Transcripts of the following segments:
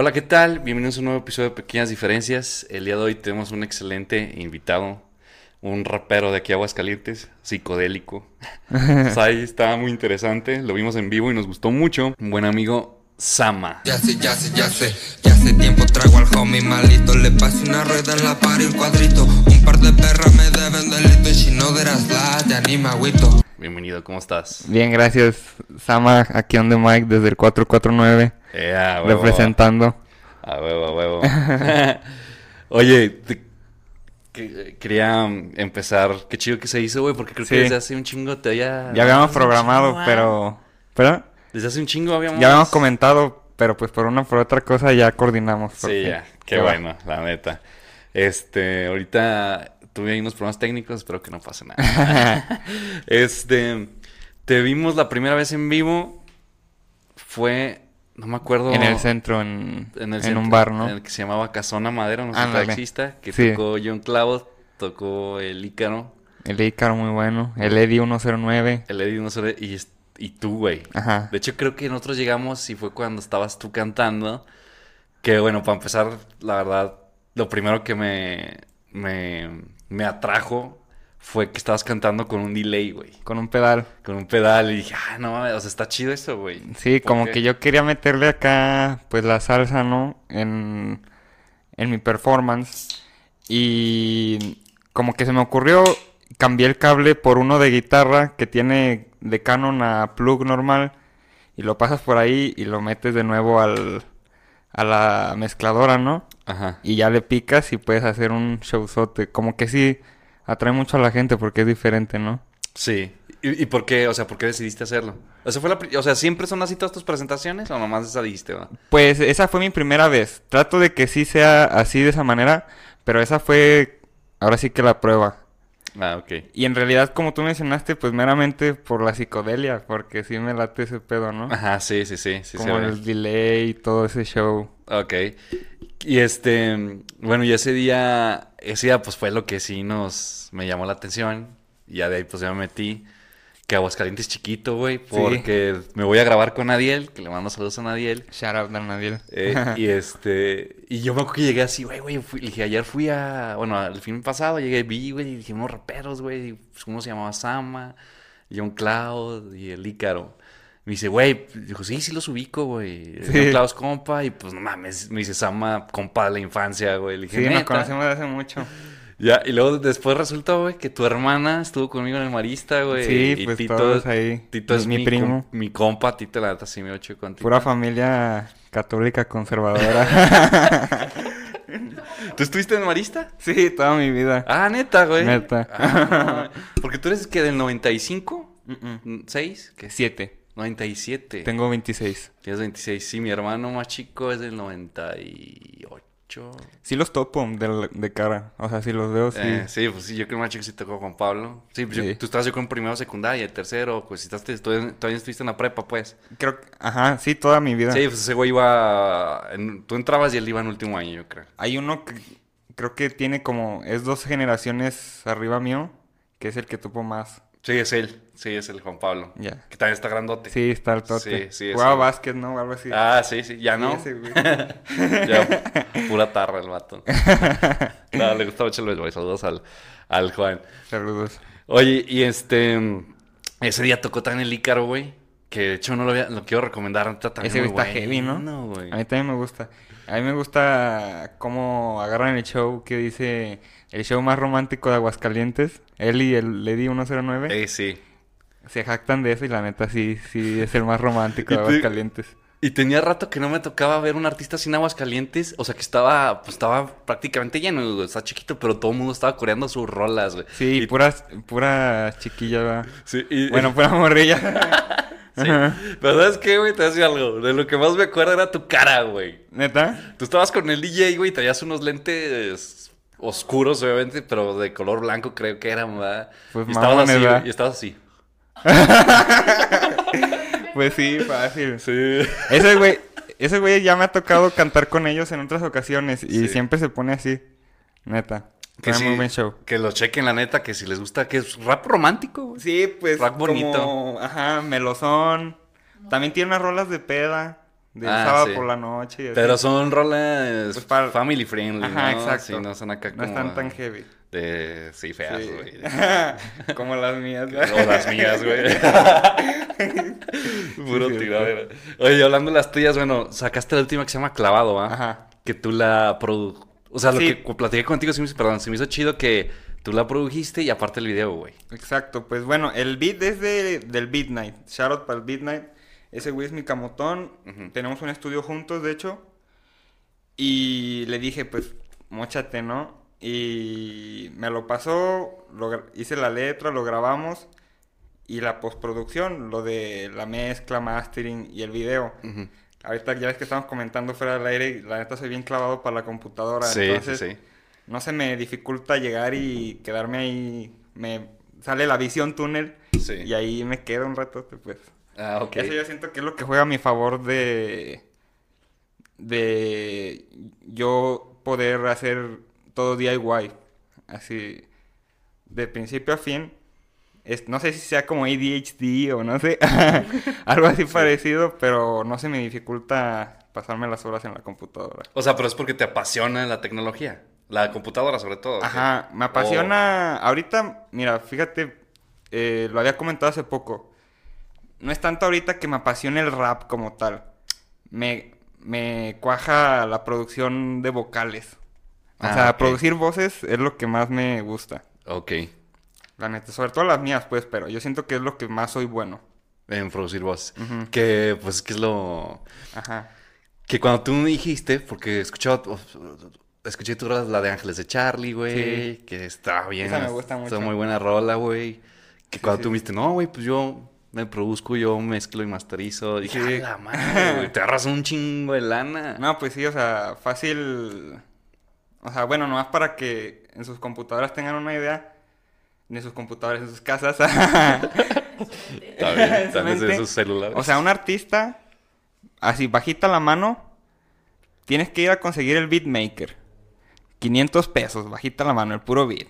Hola, ¿qué tal? Bienvenidos a un nuevo episodio de Pequeñas Diferencias. El día de hoy tenemos un excelente invitado, un rapero de aquí a Aguascalientes, psicodélico. Ahí estaba muy interesante, lo vimos en vivo y nos gustó mucho. Un buen amigo, Sama. Ya sé, ya sé, ya sé, ya hace tiempo traigo al homie malito Le pasé una rueda en la par y un cuadrito Un par de perras me deben delito Y si no deras la, ya ni me agüito Bienvenido, ¿cómo estás? Bien, gracias. Sama, aquí on the mic desde el 449, Eh, a huevo, representando. A huevo, a huevo. Oye, te- que- quería empezar. Qué chido que se hizo, güey, porque creo Sí. que desde hace un chingo te había... Ya habíamos programado, chingo, pero... ¿Pero? Desde hace un chingo habíamos... Ya habíamos comentado, pero pues por una por otra cosa ya coordinamos. Sí, ya. Qué bueno, la neta. Este, ahorita tuve ahí unos problemas técnicos, espero que no pase nada. este, te vimos la primera vez en vivo. Fue, no me acuerdo. En el centro, en, en, el en centro, un bar, ¿no? En el que se llamaba Casona Madero, no sé Ándale. taxista, que Sí. tocó John Cloud, tocó el Ícaro, El Ícaro muy bueno. El Eddie 109. el Eddie no sé, y, es- y tú, güey. Ajá. De hecho, creo que nosotros llegamos y fue cuando estabas tú cantando. Que bueno, para empezar, la verdad, lo primero que me, me, me atrajo fue que estabas cantando con un delay, güey. Con un pedal. Con un pedal. Y dije, ah, no mames, o sea, está chido eso, güey. Sí, como que yo quería meterle acá, pues la salsa, ¿no? En, en mi performance. Y como que se me ocurrió, cambié el cable por uno de guitarra que tiene de Canon a plug normal. Y lo pasas por ahí y lo metes de nuevo al, a la mezcladora, ¿no? Ajá. Y ya le picas y puedes hacer un showzote. Como que sí, atrae mucho a la gente porque es diferente, ¿no? Sí. ¿Y, y por qué? O sea, ¿por qué decidiste hacerlo? O sea, fue la, o sea, ¿siempre son así todas tus presentaciones o nomás esa dijiste, va? Pues esa fue mi primera vez. Trato de que sí sea así de esa manera, pero esa fue ahora sí que la prueba. Ah, ok. Y en realidad, como tú mencionaste, pues meramente por la psicodelia, porque sí me late ese pedo, ¿no? Ajá, sí, sí, sí. sí como el delay y todo ese show. Ok. Y este, bueno, y ese día, ese día pues fue lo que sí nos, me llamó la atención. Y ya de ahí pues ya me metí. Que Aguascalientes es chiquito, güey, porque me voy a grabar con Nadiel, que le mando saludos a Nadiel. Shout out a Nadiel. Eh, y este, y yo me acuerdo que llegué así, güey, güey, dije, ayer fui a, bueno, al fin pasado llegué, vi, güey, y dije, unos raperos, güey, y, pues, uno se llamaba Sama, John Cloud y el Ícaro. Me dice, güey, dijo, sí, sí los ubico, güey. Sí. John Cloud es compa, y pues no mames, me dice Sama, compa de la infancia, güey. Le dije, Sí, nos conocemos de hace mucho. Ya, y luego después resultó, güey, que tu hermana estuvo conmigo en el Marista, güey. Sí, y pues, Tito, todos ahí. Tito es mi mi, primo. com- mi compa, Tito, la neta, sí me ocho con Tito. Pura familia católica conservadora. ¿Tú estuviste en Marista? sí, toda mi vida. Ah, neta, güey. Neta. Ah, porque tú eres que del 95, Mm-mm. 6, ¿qué? Siete. 97. Tengo 26. Tienes 26. Sí, mi hermano más chico es del 98. Sí los topo de, de cara. O sea, si los veo, sí. Eh, sí, pues sí, yo creo que más chico sí tocó Juan Pablo. Sí, pues yo- tú estabas yo con primero, secundaria, el tercero, pues si estás, todavía, todavía estuviste en la prepa, pues. Creo que... Ajá, sí, toda mi vida. Sí, pues ese güey iba, en- tú entrabas y él iba en último año, yo creo. Hay uno que creo que tiene como... Es dos generaciones arriba mío. Que es el que topo más. Sí, es él, sí, es el Juan Pablo. Ya. Que también está grandote. Sí, está el tote. Sí, sí, Jugaba básquet, ¿no? Algo así. Ah, sí, sí, ya Sí, no. ese güey. Ya, pura tarra el vato. No, le gusta mucho el béisbol. Saludos al, al Juan. Saludos. Oye, y este. Ese día tocó también el Ícaro, güey. Que de hecho no lo, había- lo quiero recomendar. neta, también Ese muy está heavy, ¿no? güey. A mí también me gusta. A mí me gusta cómo agarran el show que dice el show más romántico de Aguascalientes. Él y el Lady 109 Eh, sí. se jactan de eso y la neta sí, sí es el más romántico de te- Aguascalientes. Y tenía rato que no me tocaba ver un artista sin aguas calientes. O sea, que estaba, pues estaba prácticamente lleno, güey. Está chiquito, pero todo el mundo estaba coreando sus rolas, güey. Sí, Y- puras, pura chiquilla, ¿verdad? sí, y- Bueno, pura morrilla. sí. Pero ¿sabes qué, güey? Te voy a decir algo. De lo que más me acuerdo era tu cara, güey. ¿Neta? Tú estabas con el DJ, güey, y traías unos lentes oscuros, obviamente, pero de color blanco creo que eran, ¿verdad? Pues y estabas así, güey, y estabas así. Pues sí, fácil. Sí. Ese güey, ese güey ya me ha tocado cantar con ellos en otras ocasiones y Sí. siempre se pone así. Neta. Que, sí, show. que lo chequen, la neta, que si les gusta, que es rap romántico, güey. Sí, pues Rock bonito. como, ajá, melosón. También tiene unas rolas de peda, del Ah, sábado sí. por la noche. y así. Pero son rolas Pues para- family friendly, Ajá, ¿no? exacto. Sí, no son acá No como... están tan heavy. De... Sí, feas, Sí. güey. Como las mías. O las mías, güey. Puro Sí, sí, tiradero. Oye, hablando de las tuyas, bueno, sacaste la última que se llama Clavado, ¿va? Ajá. Que tú la produ... O sea, lo Sí. que platiqué contigo, se me hizo, perdón, se me hizo chido que tú la produjiste y aparte el video, güey. Exacto, pues bueno, el beat es de, del Beat Night. Shout out para el Beat Night. Ese güey es mi camotón. Tenemos un estudio juntos, de hecho. Y le dije, pues, mochate, ¿no? Y me lo pasó, lo hice la letra, lo grabamos. Y la postproducción, lo de la mezcla, mastering y el video. Ujú. Ahorita ya ves que estamos comentando fuera del aire, y la neta soy bien clavado para la computadora. Sí, entonces, sí, no se me dificulta llegar y quedarme ahí. Me sale la visión túnel Sí. y ahí me quedo un rato, pues. Ah, ok. Eso yo siento que es lo que juega a mi favor de de yo poder hacer todo DIY, así de principio a fin. Es, no sé si sea como ADHD o no sé, algo así parecido, pero no se me dificulta pasarme las horas en la computadora. O sea, pero es porque te apasiona la tecnología. La computadora, sobre todo. ¿sí? Ajá, me apasiona. Ahorita, mira, fíjate, eh, lo había comentado hace poco. No es tanto ahorita que me apasione el rap como tal. Me, me cuaja la producción de vocales. O Ah, sea, producir voces es lo que más me gusta. Ok. La neta, sobre todo las mías, pues, pero yo siento que es lo que más soy bueno. En producir voz. Que, pues, que es lo... Ajá. Que cuando tú me dijiste, porque escuchaba, escuché tu rola, la de Ángeles de Charlie, güey, Sí. que está bien. Esa me gusta Está mucho. muy buena rola, güey. Que Sí, cuando sí. tú me dijiste, no, güey, pues yo me produzco, yo mezclo y masterizo. Dije, Sí. "A la madre, güey, te agarras un chingo de lana. No, pues sí, o sea, fácil. O sea, bueno, nomás para que en sus computadoras tengan una idea. En sus computadoras, en sus casas. Desde Mente. sus celulares. O sea, un artista, así bajita la mano, tienes que ir a conseguir el beatmaker. 500 pesos, bajita la mano, el puro beat.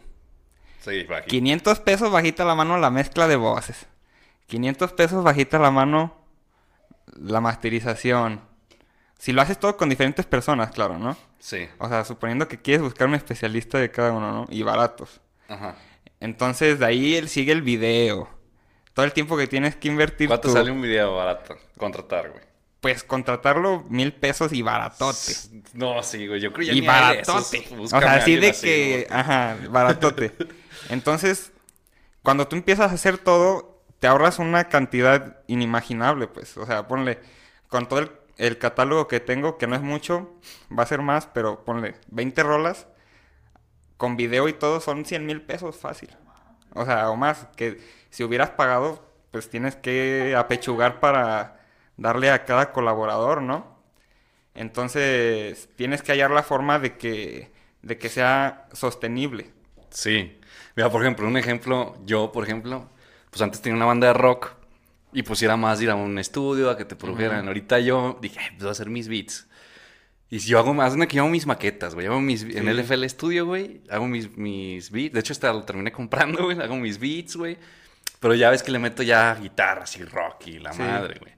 Sí, aquí. 500 pesos, bajita la mano, la mezcla de voces. 500 pesos, bajita la mano, la masterización. Si lo haces todo con diferentes personas, claro, ¿no? Sí, O sea, suponiendo que quieres buscar un especialista de cada uno, ¿no? Y baratos. ajá. Entonces, de ahí él sigue el video. Todo el tiempo que tienes que invertir ¿Cuánto tú. sale un video barato? Contratar, güey. Pues contratarlo mil pesos y baratote. No, sí, güey, yo creo ya Y ni hay de esos. baratote. O sea, así de que, güey. ajá, baratote. Entonces, cuando tú empiezas a hacer todo, te ahorras una cantidad inimaginable, pues. O sea, ponle, con todo el, el catálogo que tengo, que no es mucho, va a ser más, pero ponle 20 rolas, con video y todo son 100 mil pesos fácil. O sea, o más, que si hubieras pagado, pues tienes que apechugar para darle a cada colaborador, ¿no? Entonces, tienes que hallar la forma de que, de que sea sostenible. Sí. Mira, por ejemplo, un ejemplo, yo, por ejemplo, pues antes tenía una banda de rock y pues era más ir a un estudio a que te produjeran. Ahorita yo dije, "Ay, pues voy a hacer mis beats. Y si yo hago más, que yo hago mis maquetas, güey. Hago mis, en Sí. LFL Studio, güey. Hago mis, mis beats. De hecho, hasta lo terminé comprando, güey. Hago mis beats, güey. Pero ya ves que le meto ya guitarras y rock y la Sí. madre, güey.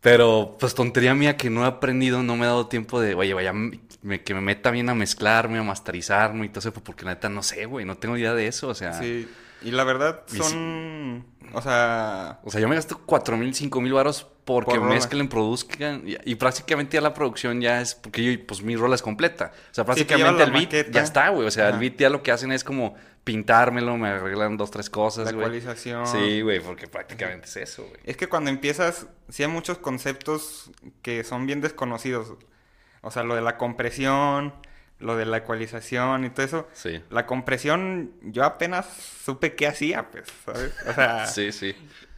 Pero, pues, tontería mía que no he aprendido, no me he dado tiempo de, oye, vaya, me- que me meta bien a mezclarme, a masterizarme y todo eso, porque la neta no sé, güey, no tengo idea de eso, o sea. Sí, y la verdad son, o sea, O sea, yo me gasto cuatro mil, cinco mil varos porque Por mezclen, produzcan. Y, y prácticamente ya la producción ya es. Porque yo, pues mi rola es completa. O sea, prácticamente el beat maqueta. ya está, güey. O sea, el beat ya lo que hacen es como pintármelo, me arreglan dos, tres cosas, la güey. ecualización. Sí, güey, porque prácticamente es eso, güey. Es que cuando empiezas, sí hay muchos conceptos que son bien desconocidos. O sea, lo de la compresión, lo de la ecualización y todo eso. Sí. La compresión, yo apenas supe qué hacía, pues, ¿sabes? O sea, Sí, sí.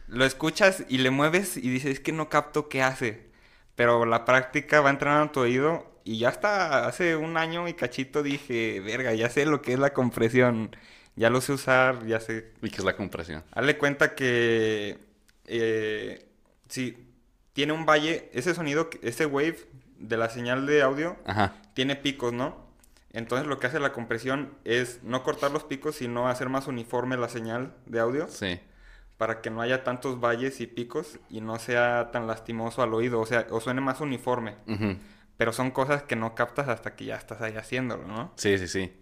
lo escuchas y le mueves y dices, es que no capto qué hace. Pero la práctica va entrenando a tu oído y ya hasta hace un año y cachito dije, verga, ya sé lo que es la compresión. Ya lo sé usar, ya sé. ¿Y qué es la compresión? Hazle cuenta que eh, si tiene un valle, ese sonido, ese wave de la señal de audio Ajá. tiene picos, ¿no? Entonces lo que hace la compresión es no cortar los picos, sino hacer más uniforme la señal de audio Sí. para que no haya tantos valles y picos y no sea tan lastimoso al oído, o sea, o suene más uniforme. Pero son cosas que no captas hasta que ya estás ahí haciéndolo, ¿no? Sí, sí, sí.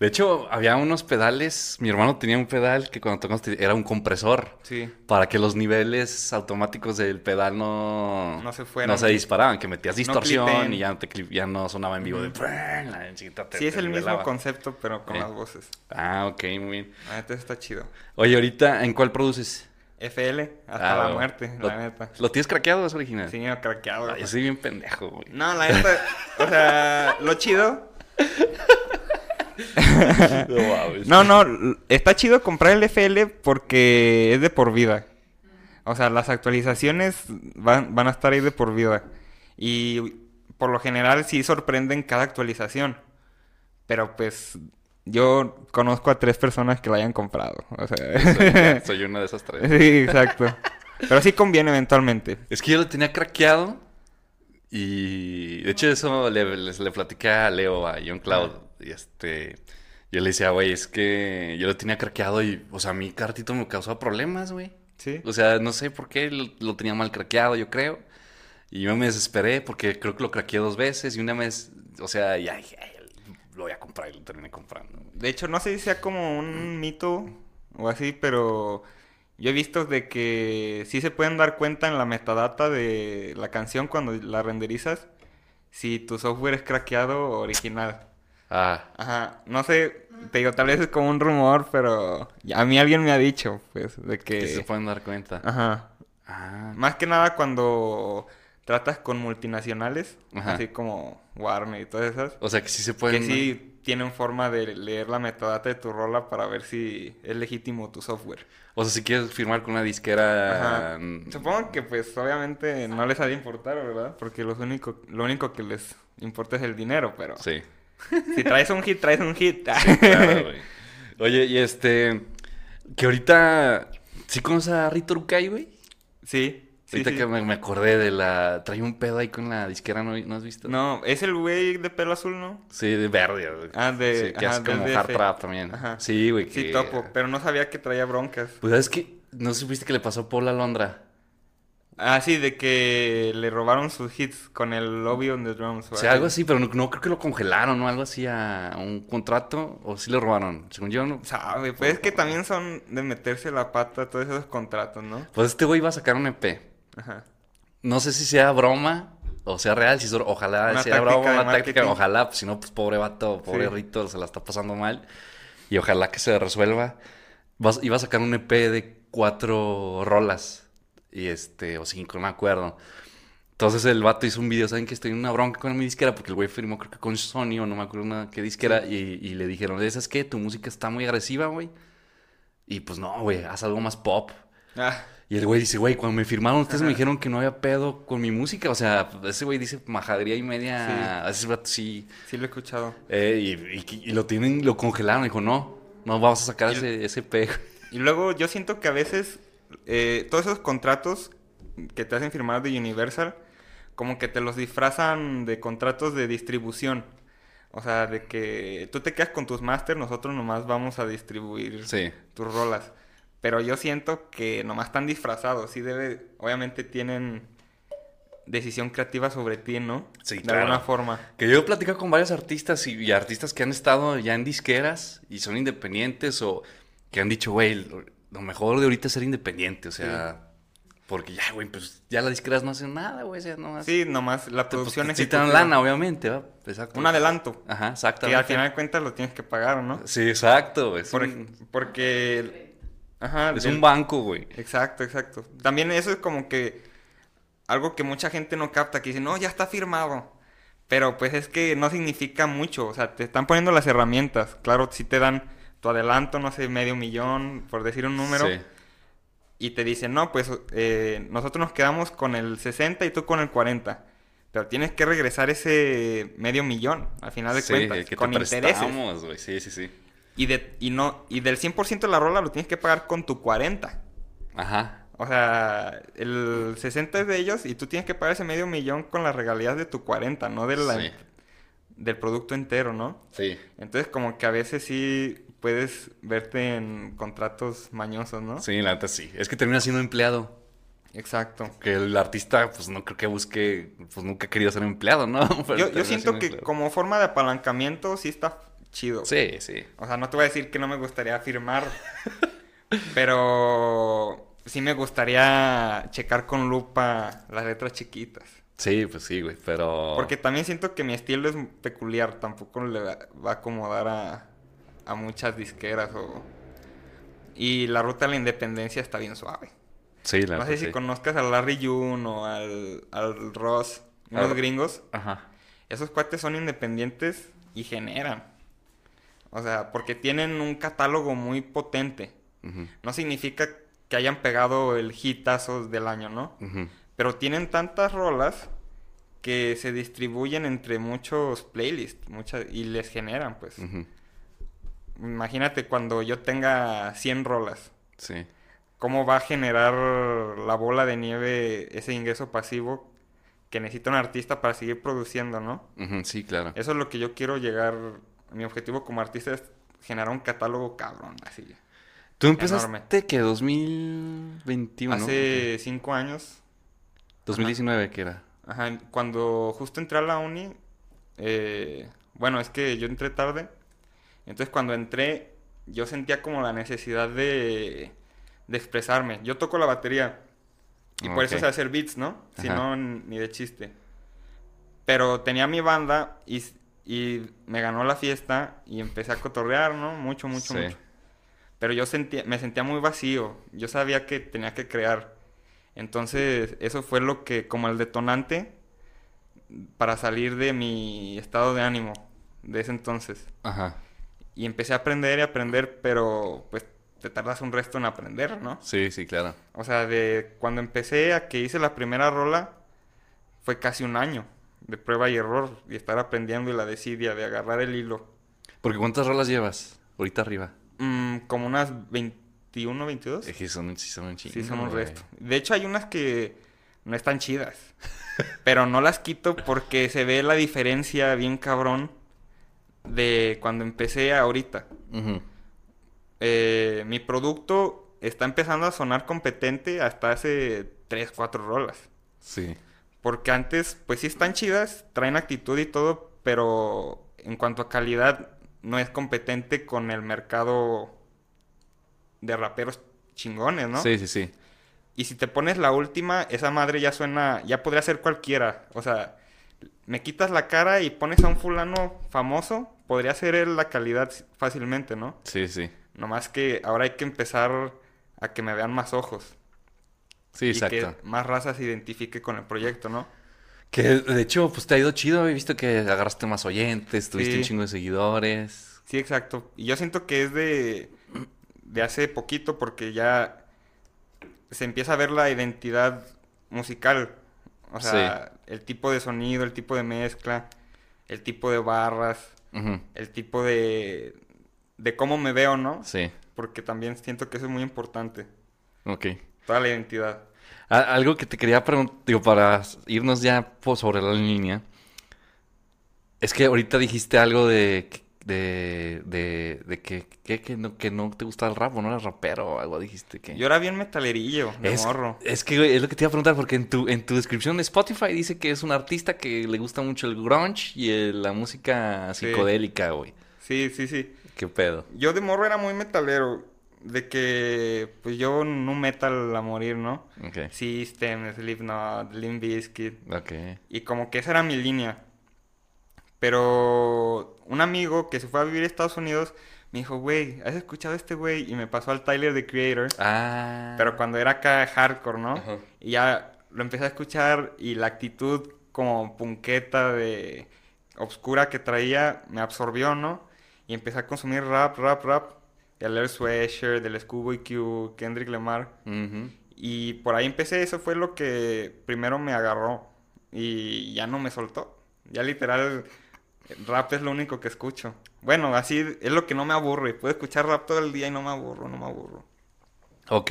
De hecho, había unos pedales. Mi hermano tenía un pedal que cuando tocamos era un compresor. Sí. Para que los niveles automáticos del pedal no, No se fueran. no se disparaban, que metías distorsión y ya no, te ya no sonaba en vivo de... Te- Sí, es el mismo concepto, pero con Eh. las voces. Ah, ok, muy bien. La neta está chido. Oye, ahorita, ¿en cuál produces? FL, hasta Ah, la muerte, ¿Lo, la neta. ¿Lo tienes craqueado o es original? Sí, no, craqueado. Ah, yo soy bien pendejo, güey. No, la neta, o sea, lo chido. No. No, está chido comprar el FL porque es de por vida. O sea, las actualizaciones van, van a estar ahí de por vida. Y por lo general sí sorprenden cada actualización. Pero pues yo conozco a tres personas que la hayan comprado. O sea, Soy, soy una de esas tres. sí, exacto. Pero sí conviene eventualmente. Es que yo lo tenía craqueado y de hecho eso le, les- le platiqué a Leo, a John Cloud y este, yo le decía, güey, es que yo lo tenía craqueado y, o sea, a mí cartito me causó problemas, güey. Sí. O sea, no sé por qué lo, lo tenía mal craqueado, yo creo. Y yo me desesperé porque creo que lo craqueé dos veces y una vez, o sea, ya dije, "Ay, lo voy a comprar y lo terminé comprando. De hecho, no sé si sea como un mito o así, pero yo he visto de que sí se pueden dar cuenta en la metadata de la canción cuando la renderizas si tu software es craqueado o original. Ah, Ajá, no sé, te digo, tal vez es como un rumor, pero a mí alguien me ha dicho, pues, de que... que se pueden dar cuenta. Ajá. Ah, Más que nada cuando tratas con multinacionales, Ajá. así como Warner y todas esas. o sea que sí se pueden... Que sí tienen forma de leer la metadata de tu rola para ver si es legítimo tu software. O sea, si quieres firmar con una disquera... Ajá. mm, Supongo que pues obviamente no les ha de importar, ¿verdad? Porque lo único, lo único que les importa es el dinero, pero Sí. Si traes un hit, traes un hit. Claro, güey. Oye, y este. Que ahorita. ¿Sí conoces a Rito Rukai, güey? sí, sí, ahorita sí. que me, me acordé de la. Trae un pedo ahí con la disquera, ¿no, ¿no has visto? No, es el güey de pelo azul, ¿no? Sí, de verde, güey. Ah, de- Sí, que ajá, hace como hard trap también. Ajá. Sí, güey. Sí, topo, pero no sabía que traía broncas. Pues sabes que. No supiste que le pasó a Paula Londra. Ah, sí, de que le robaron sus hits con el Lobby on the Drums. O sea, algo así, pero no, no creo que lo congelaron, ¿no? Algo así a un contrato. O sí le robaron. Según yo, no. Sabe, pues es que también son de meterse la pata todos esos contratos, ¿no? Pues este güey iba a sacar un EP. Ajá. No sé si sea broma o sea real, si ojalá Una sea broma, una táctica, ojalá, pues, si no, pues pobre vato, pobre Sí. Rito, se la está pasando mal. Y ojalá que se resuelva. Vas- iba a sacar un EP de cuatro rolas. Y este, o cinco, no me acuerdo. Entonces el vato hizo un video, ¿saben que estoy en una bronca con mi disquera? Porque el güey firmó creo que con Sony o no me acuerdo una, qué disquera. Y, y le dijeron, ¿sabes qué? Tu música está muy agresiva, güey. Y pues no, güey, haz algo más pop. Ah, Y el güey dice, güey, cuando me firmaron, ustedes me Ajá. dijeron que no había pedo con mi música. O sea, ese güey dice majadería y media. Ese vato sí. sí lo he escuchado. Eh, y, y- y lo tienen, lo congelaron. Dijo, no, no vamos a sacar Y- ese, ese pe. Y luego yo siento que a veces eh, todos esos contratos que te hacen firmar de Universal, como que te los disfrazan de contratos de distribución. O sea, de que tú te quedas con tus masters, nosotros nomás vamos a distribuir Sí. tus rolas. Pero yo siento que nomás están disfrazados. Sí debe, obviamente tienen decisión creativa sobre ti, ¿no? Sí, de claro. alguna forma. Que yo he platicado con varios artistas y, y artistas que han estado ya en disqueras y son independientes o que han dicho, güey, lo, mejor de ahorita es ser independiente. O sea, porque ya, güey, pues ya las disqueras no hacen nada, güey. O sea, nomás. Sí, nomás la pues, producción te es quitan lana, obviamente, ¿va? Exacto. Un adelanto. Ajá, Que al exactamente. final de cuentas lo tienes que pagar, ¿no? Sí, exacto, güey. Es, Por- un, porque... Ajá, es del- un banco, güey. Exacto, exacto. También eso es como que algo que mucha gente no capta, que dice, no, ya está firmado. Pero pues es que no significa mucho, o sea, te están poniendo las herramientas. Claro, si te dan tu adelanto, no sé, medio millón, por decir un número, Sí. y te dicen, no, pues eh, nosotros nos quedamos con el 60 y tú con el 40. Pero tienes que regresar ese medio millón, al final de Sí, cuentas, que con te intereses. Sí, sí, sí. Y, de, y, no, y del 100% de la rola lo tienes que pagar con tu 40. Ajá. O sea, el 60 es de ellos y tú tienes que pagar ese medio millón con las regalías de tu 40, no de la- Sí. del producto entero, ¿no? Sí. Entonces como que a veces sí puedes verte en contratos mañosos, ¿no? Sí, la neta sí. Es que termina siendo empleado. Exacto. Que el artista, pues no creo que busque, pues nunca ha querido ser empleado, ¿no? Pero Yo, siento que empleado. como forma de apalancamiento sí está chido. Sí, sí. O sea, no te voy a decir que no me gustaría firmar, pero sí me gustaría checar con lupa las letras chiquitas. Sí, pues sí, güey, pero... Porque también siento que mi estilo es peculiar, tampoco le va a acomodar a, a muchas disqueras o... Y la ruta a la independencia está bien suave. Sí, la No sé si conozcas al Larry June o al, al Ross, unos Ah. gringos. Ajá. Esos cuates son independientes y generan. O sea, porque tienen un catálogo muy potente. No significa que hayan pegado el hitazo del año, ¿no? Pero tienen tantas rolas que se distribuyen entre muchos playlists muchas, y les generan, pues. Imagínate cuando yo tenga 100 rolas. Sí. ¿Cómo va a generar la bola de nieve ese ingreso pasivo que necesita un artista para seguir produciendo, ¿no? Sí, claro. Eso es lo que yo quiero llegar. Mi objetivo como artista es generar un catálogo cabrón, así. Tú empezaste enorme. que 2021, ¿no? Hace cinco años, 2019, que era? ajá, cuando justo entré a la uni, eh, bueno, es que yo entré tarde. Entonces cuando entré, yo sentía como la necesidad de, de expresarme. Yo toco la batería. Y por eso sé hacer beats, ¿no? Si Ajá. no, n- ni de chiste. Pero tenía mi banda y, y me ganó la fiesta y empecé a cotorrear, ¿no? Mucho, mucho, Sí. mucho. Pero yo sentía, me sentía muy vacío. Yo sabía que tenía que crear. Entonces, eso fue lo que, como el detonante para salir de mi estado de ánimo de ese entonces. Ajá. Y empecé a aprender y aprender, pero pues te tardas un resto en aprender, ¿no? Sí, sí, claro. O sea, de cuando empecé a que hice la primera rola, fue casi un año de prueba y error y estar aprendiendo y la desidia de agarrar el hilo. Porque ¿cuántas rolas llevas ahorita arriba? Mm, como unas 21, 22. Es que son, sí son un chingo, Sí, son un resto. De hecho, hay unas que no están chidas. pero no las quito porque se ve la diferencia bien cabrón de cuando empecé ahorita. Eh, mi producto está empezando a sonar competente hasta hace 3, 4 rolas. Sí. Porque antes, pues sí están chidas, traen actitud y todo, pero en cuanto a calidad, no es competente con el mercado de raperos chingones, ¿no? Sí, sí, sí. Y si te pones la última, esa madre ya suena, ya podría ser cualquiera. O sea, me quitas la cara y pones a un fulano famoso, podría ser él la calidad fácilmente, ¿no? Sí, sí. Nomás que ahora hay que empezar a que me vean más ojos. Sí, y exacto. que más raza se identifique con el proyecto, ¿no? Que de hecho, pues te ha ido chido. He visto que agarraste más oyentes, tuviste Sí. un chingo de seguidores. Sí, exacto. Y yo siento que es de, de hace poquito porque ya se empieza a ver la identidad musical. O sea, el tipo de sonido, el tipo de mezcla, el tipo de barras, El tipo de, de cómo me veo, ¿no? Sí. Porque también siento que eso es muy importante. Ok. Toda la identidad. Algo que te quería preguntar, digo, para irnos ya sobre la línea. Es que ahorita dijiste algo de, de, de, de que, que, que no, que no te gusta el rap o no eras rapero o algo dijiste que... Yo era bien metalerillo, de es, morro. es que es lo que te iba a preguntar porque en tu, en tu descripción de Spotify dice que es un artista que le gusta mucho el grunge y el- la música psicodélica, güey. Sí, sí, sí. ¿Qué pedo? Yo de morro era muy metalero. De que, pues yo no metal a morir, ¿no? Ok. System, Slipknot, Limp Bizkit. Ok. Y como que esa era mi línea. Pero un amigo que se fue a vivir a Estados Unidos me dijo, güey, ¿has escuchado este güey? Y me pasó al Tyler, the Creator. Ah. Pero cuando era acá hardcore, ¿no? Ajá. Y ya lo empecé a escuchar y la actitud como punqueta de obscura que traía me absorbió, ¿no? Y empecé a consumir rap, rap, rap. Leer Sweatshirt, del Schoolboy Q, Kendrick Lamar. Y por ahí empecé, eso fue lo que primero me agarró. Y ya no me soltó. Ya literal, rap es lo único que escucho. Bueno, así es lo que no me aburre. Puedo escuchar rap todo el día y no me aburro, no me aburro. Ok.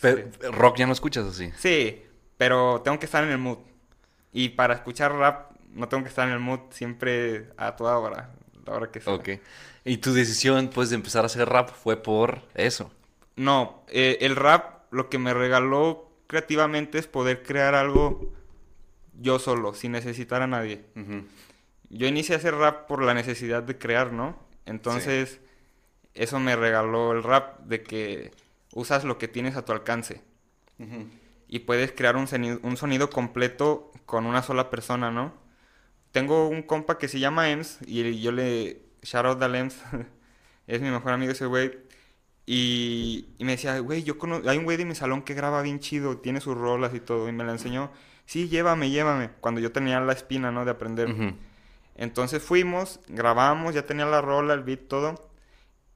Pero, ¿Rock ya no escuchas así? Sí, pero tengo que estar en el mood. Y para escuchar rap no tengo que estar en el mood siempre a toda hora. computadora que sea. Ok. ¿Y tu decisión, pues, de empezar a hacer rap fue por eso? No, eh, el rap lo que me regaló creativamente es poder crear algo yo solo, sin necesitar a nadie. Yo inicié a hacer rap por la necesidad de crear, ¿no? Entonces, eso me regaló el rap, de que usas lo que tienes a tu alcance. Y puedes crear un sonido, un sonido completo con una sola persona, ¿no? Tengo un compa que se llama Ems, y yo le... Shout out al Ems. es mi mejor amigo ese güey. Y, y me decía, güey, yo cono- hay un güey de mi salón que graba bien chido, tiene sus rolas y todo. Y me la enseñó. Sí, llévame, llévame. Cuando yo tenía la espina, ¿no? De aprender. Entonces fuimos, grabamos, ya tenía la rola, el beat, todo.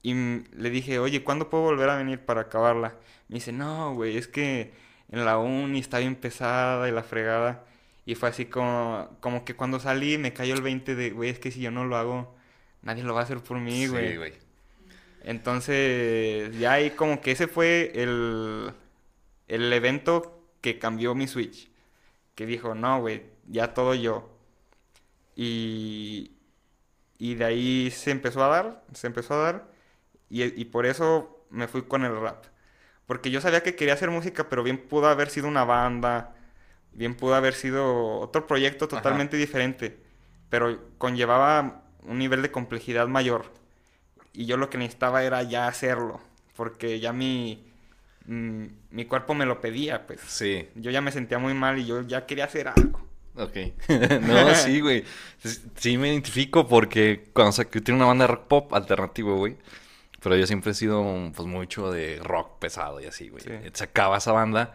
Y le dije, oye, ¿cuándo puedo volver a venir para acabarla? Me dice, no, güey, es que en la uni está bien pesada y la fregada. Y fue así como, como que cuando salí me cayó el 20 de, güey, es que si yo no lo hago, nadie lo va a hacer por mí, güey. Sí, güey. Entonces, ya ahí como que ese fue el, el evento que cambió mi Switch. Que dijo, no, güey, ya todo yo. Y, y de ahí se empezó a dar, se empezó a dar. Y, y por eso me fui con el rap. Porque yo sabía que quería hacer música, pero bien pudo haber sido una banda, bien pudo haber sido otro proyecto Ajá. totalmente diferente. Pero conllevaba un nivel de complejidad mayor. Y yo lo que necesitaba era ya hacerlo. Porque ya mi, mm, mi cuerpo me lo pedía, pues. Sí. Yo ya me sentía muy mal y yo ya quería hacer algo. Ok. no, sí, güey. Sí- me identifico porque cuando saqué, tengo una banda de rock pop alternativo, güey. Pero yo siempre he sido, pues, mucho de rock pesado y así, güey. Sí. Sacaba esa banda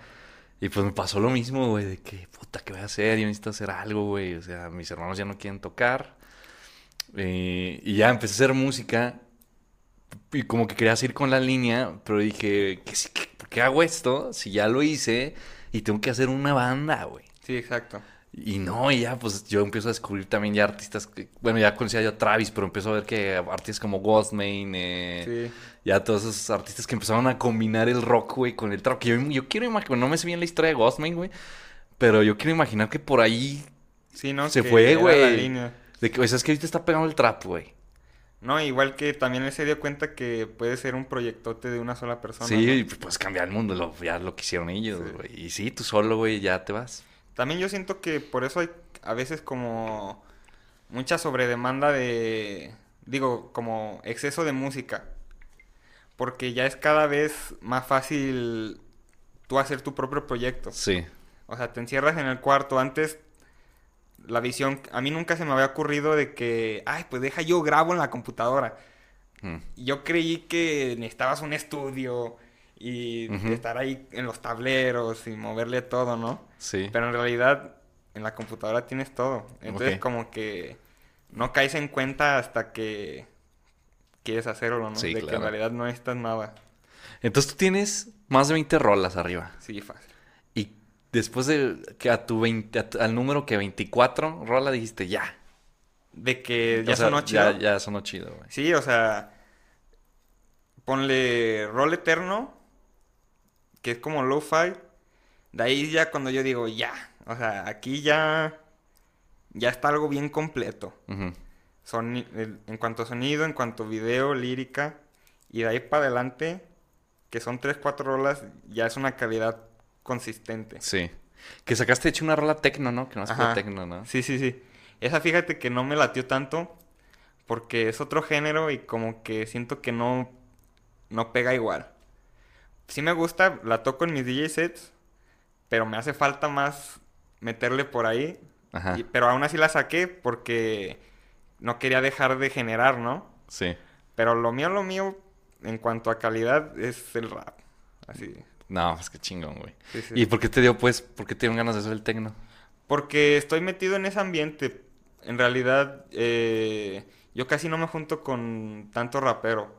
y pues me pasó lo mismo, güey, de que, puta, ¿qué voy a hacer? Yo necesito hacer algo, güey. O sea, mis hermanos ya no quieren tocar. Eh, y ya empecé a hacer música y como que quería seguir con la línea, pero dije, ¿qué, sí- qué- ¿por qué hago esto? Si ya lo hice y tengo que hacer una banda, güey. Sí, exacto. Y no, y ya pues yo empiezo a descubrir también ya artistas que, bueno, ya conocía yo a Travis, pero empiezo a ver que artistas como Ghostman, eh, Sí. ya todos esos artistas que empezaron a combinar el rock, güey, con el trap. Que yo, yo quiero imaginar, no me sé bien la historia de Ghostman, güey, pero yo quiero imaginar que por ahí Sí, ¿no? se Que fue, güey. De que, o sea, es que ahorita está pegando el trap, güey. No, igual que también él se dio cuenta que puede ser un proyectote de una sola persona. Sí, ¿no? y pues cambiar el mundo, lo, ya lo que hicieron ellos, Sí. güey. Y sí, tú solo, güey, ya te vas. También yo siento que por eso hay a veces como mucha sobredemanda de, digo, como exceso de música. Porque ya es cada vez más fácil tú hacer tu propio proyecto. Sí. O sea, te encierras en el cuarto. Antes, la visión, a mí nunca se me había ocurrido de que, ay, pues deja yo grabo en la computadora. Mm. Yo creí que necesitabas un estudio y estar ahí en los tableros y moverle todo, ¿no? Sí. Pero en realidad en la computadora tienes todo. Entonces como que no caes en cuenta hasta que quieres hacerlo, ¿no? Sí, de que en realidad no necesitas nada. Entonces tú tienes más de 20 rolas arriba. Sí, fácil. Y después de que a tu 20, a tu- al número que 24 rola dijiste ya. De que ya O sea, sonó chido. Ya, ya sonó chido, güey. Sí, o sea, ponle rol eterno, que es como lo-fi. De ahí ya cuando yo digo ya, o sea, aquí ya ya está algo bien completo. El- en cuanto a sonido, en cuanto a video, lírica, y de ahí para adelante, que son tres, cuatro rolas, ya es una calidad consistente. Sí. Que sacaste hecho una rola tecno, ¿no? Que no es tecno, ¿no? Sí, sí, sí. Esa fíjate que no me latió tanto, porque es otro género y como que siento que no, no pega igual. Sí me gusta, la toco en mis DJ sets, pero me hace falta más meterle por ahí. Ajá. Y- pero aún así la saqué porque no quería dejar de generar, ¿no? Sí. Pero lo mío, lo mío, en cuanto a calidad, es el rap. Así. No, es que chingón, güey. Sí, sí. ¿Y por qué te dio, pues, por qué te dieron ganas de hacer el tecno? Porque estoy metido en ese ambiente. En realidad, eh, yo casi no me junto con tanto rapero.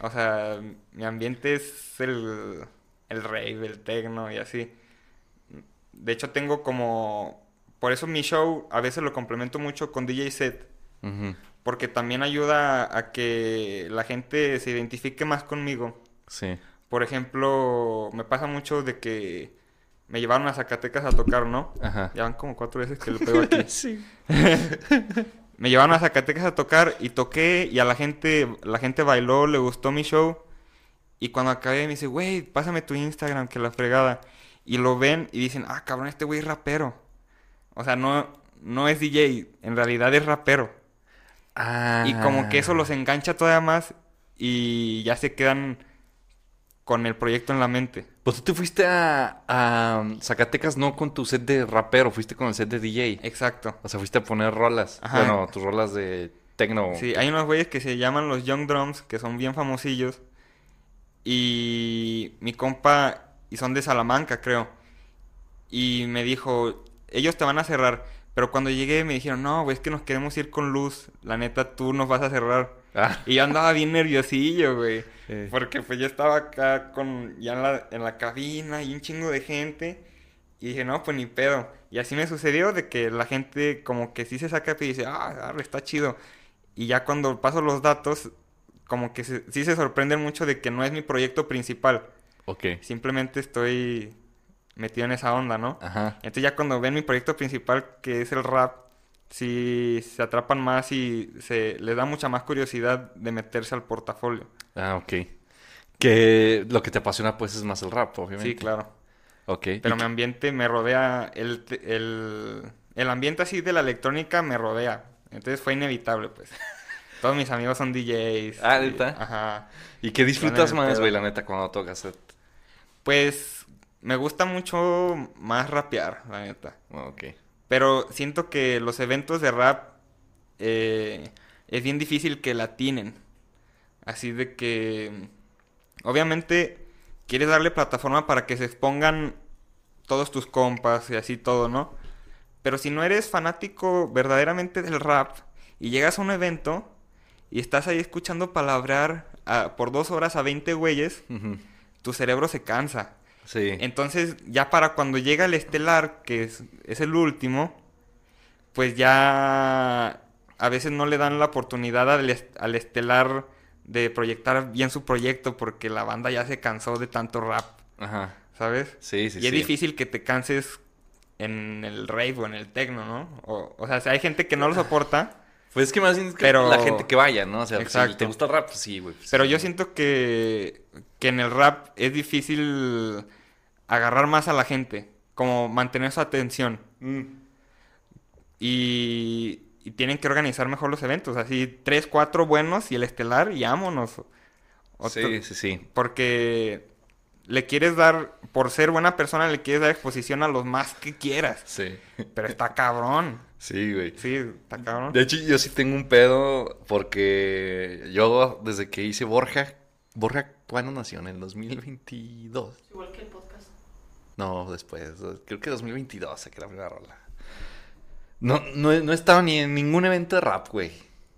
O sea, mi ambiente es el, el rave, el techno y así. De hecho, tengo como... Por eso mi show a veces lo complemento mucho con DJ set. Porque también ayuda a que la gente se identifique más conmigo. Sí. Por ejemplo, me pasa mucho de que me llevaron a Zacatecas a tocar, ¿no? Ajá. Ya van como cuatro veces que lo pego aquí. sí. me llevaron a Zacatecas a tocar y toqué y a la gente, la gente bailó, le gustó mi show. Y cuando acabé me dice, güey, pásame tu Instagram, que la fregada. Y lo ven y dicen, ah, cabrón, este güey es rapero. O sea, no, no es DJ, en realidad es rapero. Ah. Y como que eso los engancha todavía más y ya se quedan con el proyecto en la mente. Pues tú te fuiste a, a Zacatecas no con tu set de rapero, fuiste con el set de DJ. Exacto. O sea, fuiste a poner rolas. Ajá. Bueno, tus rolas de tecno. Sí, hay unos güeyes que se llaman los Young Drums, que son bien famosillos. Y mi compa, y son de Salamanca, creo. Y me dijo, ellos te van a cerrar. Pero cuando llegué me dijeron, no, güey, es que nos queremos ir con luz. La neta, tú nos vas a cerrar. Ah. Y yo andaba bien nerviosillo, güey. Eh. Porque pues yo estaba acá con, ya en la, en la cabina y un chingo de gente. Y dije, no, pues ni pedo. Y así me sucedió de que la gente como que sí se saca y dice, ah, está chido. Y ya cuando paso los datos, como que se- sí se sorprenden mucho de que no es mi proyecto principal. Ok. Simplemente estoy metido en esa onda, ¿no? Ajá. Entonces ya cuando ven mi proyecto principal, que es el rap, sí se atrapan más y se les da mucha más curiosidad de meterse al portafolio. Ah, ok. Que lo que te apasiona pues es más el rap, obviamente. Sí, claro. Ok. Pero ¿Y mi ambiente me rodea, el, el, el ambiente así de la electrónica me rodea. Entonces fue inevitable, pues. Todos mis amigos son DJs. Ah, ¿neta? Ajá. ¿Y qué disfrutas más, güey, la neta, cuando tocas? Pues me gusta mucho más rapear, la neta. Ok. Pero siento que los eventos de rap eh, es bien difícil que la tienen. Así de que, obviamente, quieres darle plataforma para que se expongan todos tus compas y así todo, ¿no? Pero si no eres fanático verdaderamente del rap y llegas a un evento y estás ahí escuchando palabrar a- por dos horas a 20 güeyes, tu cerebro se cansa. Sí. Entonces, ya para cuando llega el estelar, que es, es el último, pues ya a veces no le dan la oportunidad al, est- al estelar de proyectar bien su proyecto porque la banda ya se cansó de tanto rap, Ajá. ¿sabes? Sí, sí, y sí. es difícil que te canses en el rave o en el techno, ¿no? O, o sea, si hay gente que no lo soporta, Pues es que más bien es que Pero- la gente que vaya, ¿no? O sea, si Exacto. te gusta el rap, pues sí, güey. pues pero sí. yo siento que, que en el rap es difícil agarrar más a la gente, como mantener su atención. Mm. Y, y tienen que organizar mejor los eventos. Así, tres, cuatro buenos y el estelar y vámonos. Otro- Sí, sí, sí. Porque le quieres dar, por ser buena persona, le quieres dar exposición a los más que quieras. Sí. Pero está cabrón. Sí, güey. Sí, está cabrón. De hecho, yo sí tengo un pedo porque yo desde que hice Borja, Borja, ¿cuándo nació? En el 2022. Igual que el podcast. No, después, creo que 2022 saqué la primera rola. No, no, no he estado ni en ningún evento de rap, güey.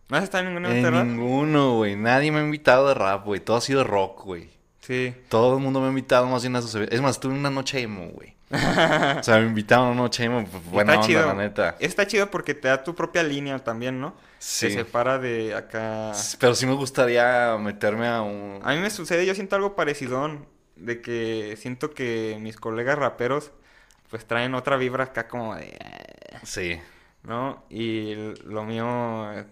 ¿No has estado en ningún En evento de rap? ninguno, güey. Nadie me ha invitado de rap, güey. Todo ha sido rock, güey. Sí. Todo el mundo me ha invitado más bien a sus eventos. Es más, tuve una noche emo, güey. o sea, me invitaron a una noche emo. Buena está onda, chido. la neta. Está chido porque te da tu propia línea también, ¿no? Sí. Se separa de acá. Pero sí me gustaría meterme a un... A mí me sucede, yo siento algo parecido, de que siento que mis colegas raperos pues traen otra vibra acá como de... eh, Sí. ¿No? Y lo mío, eh,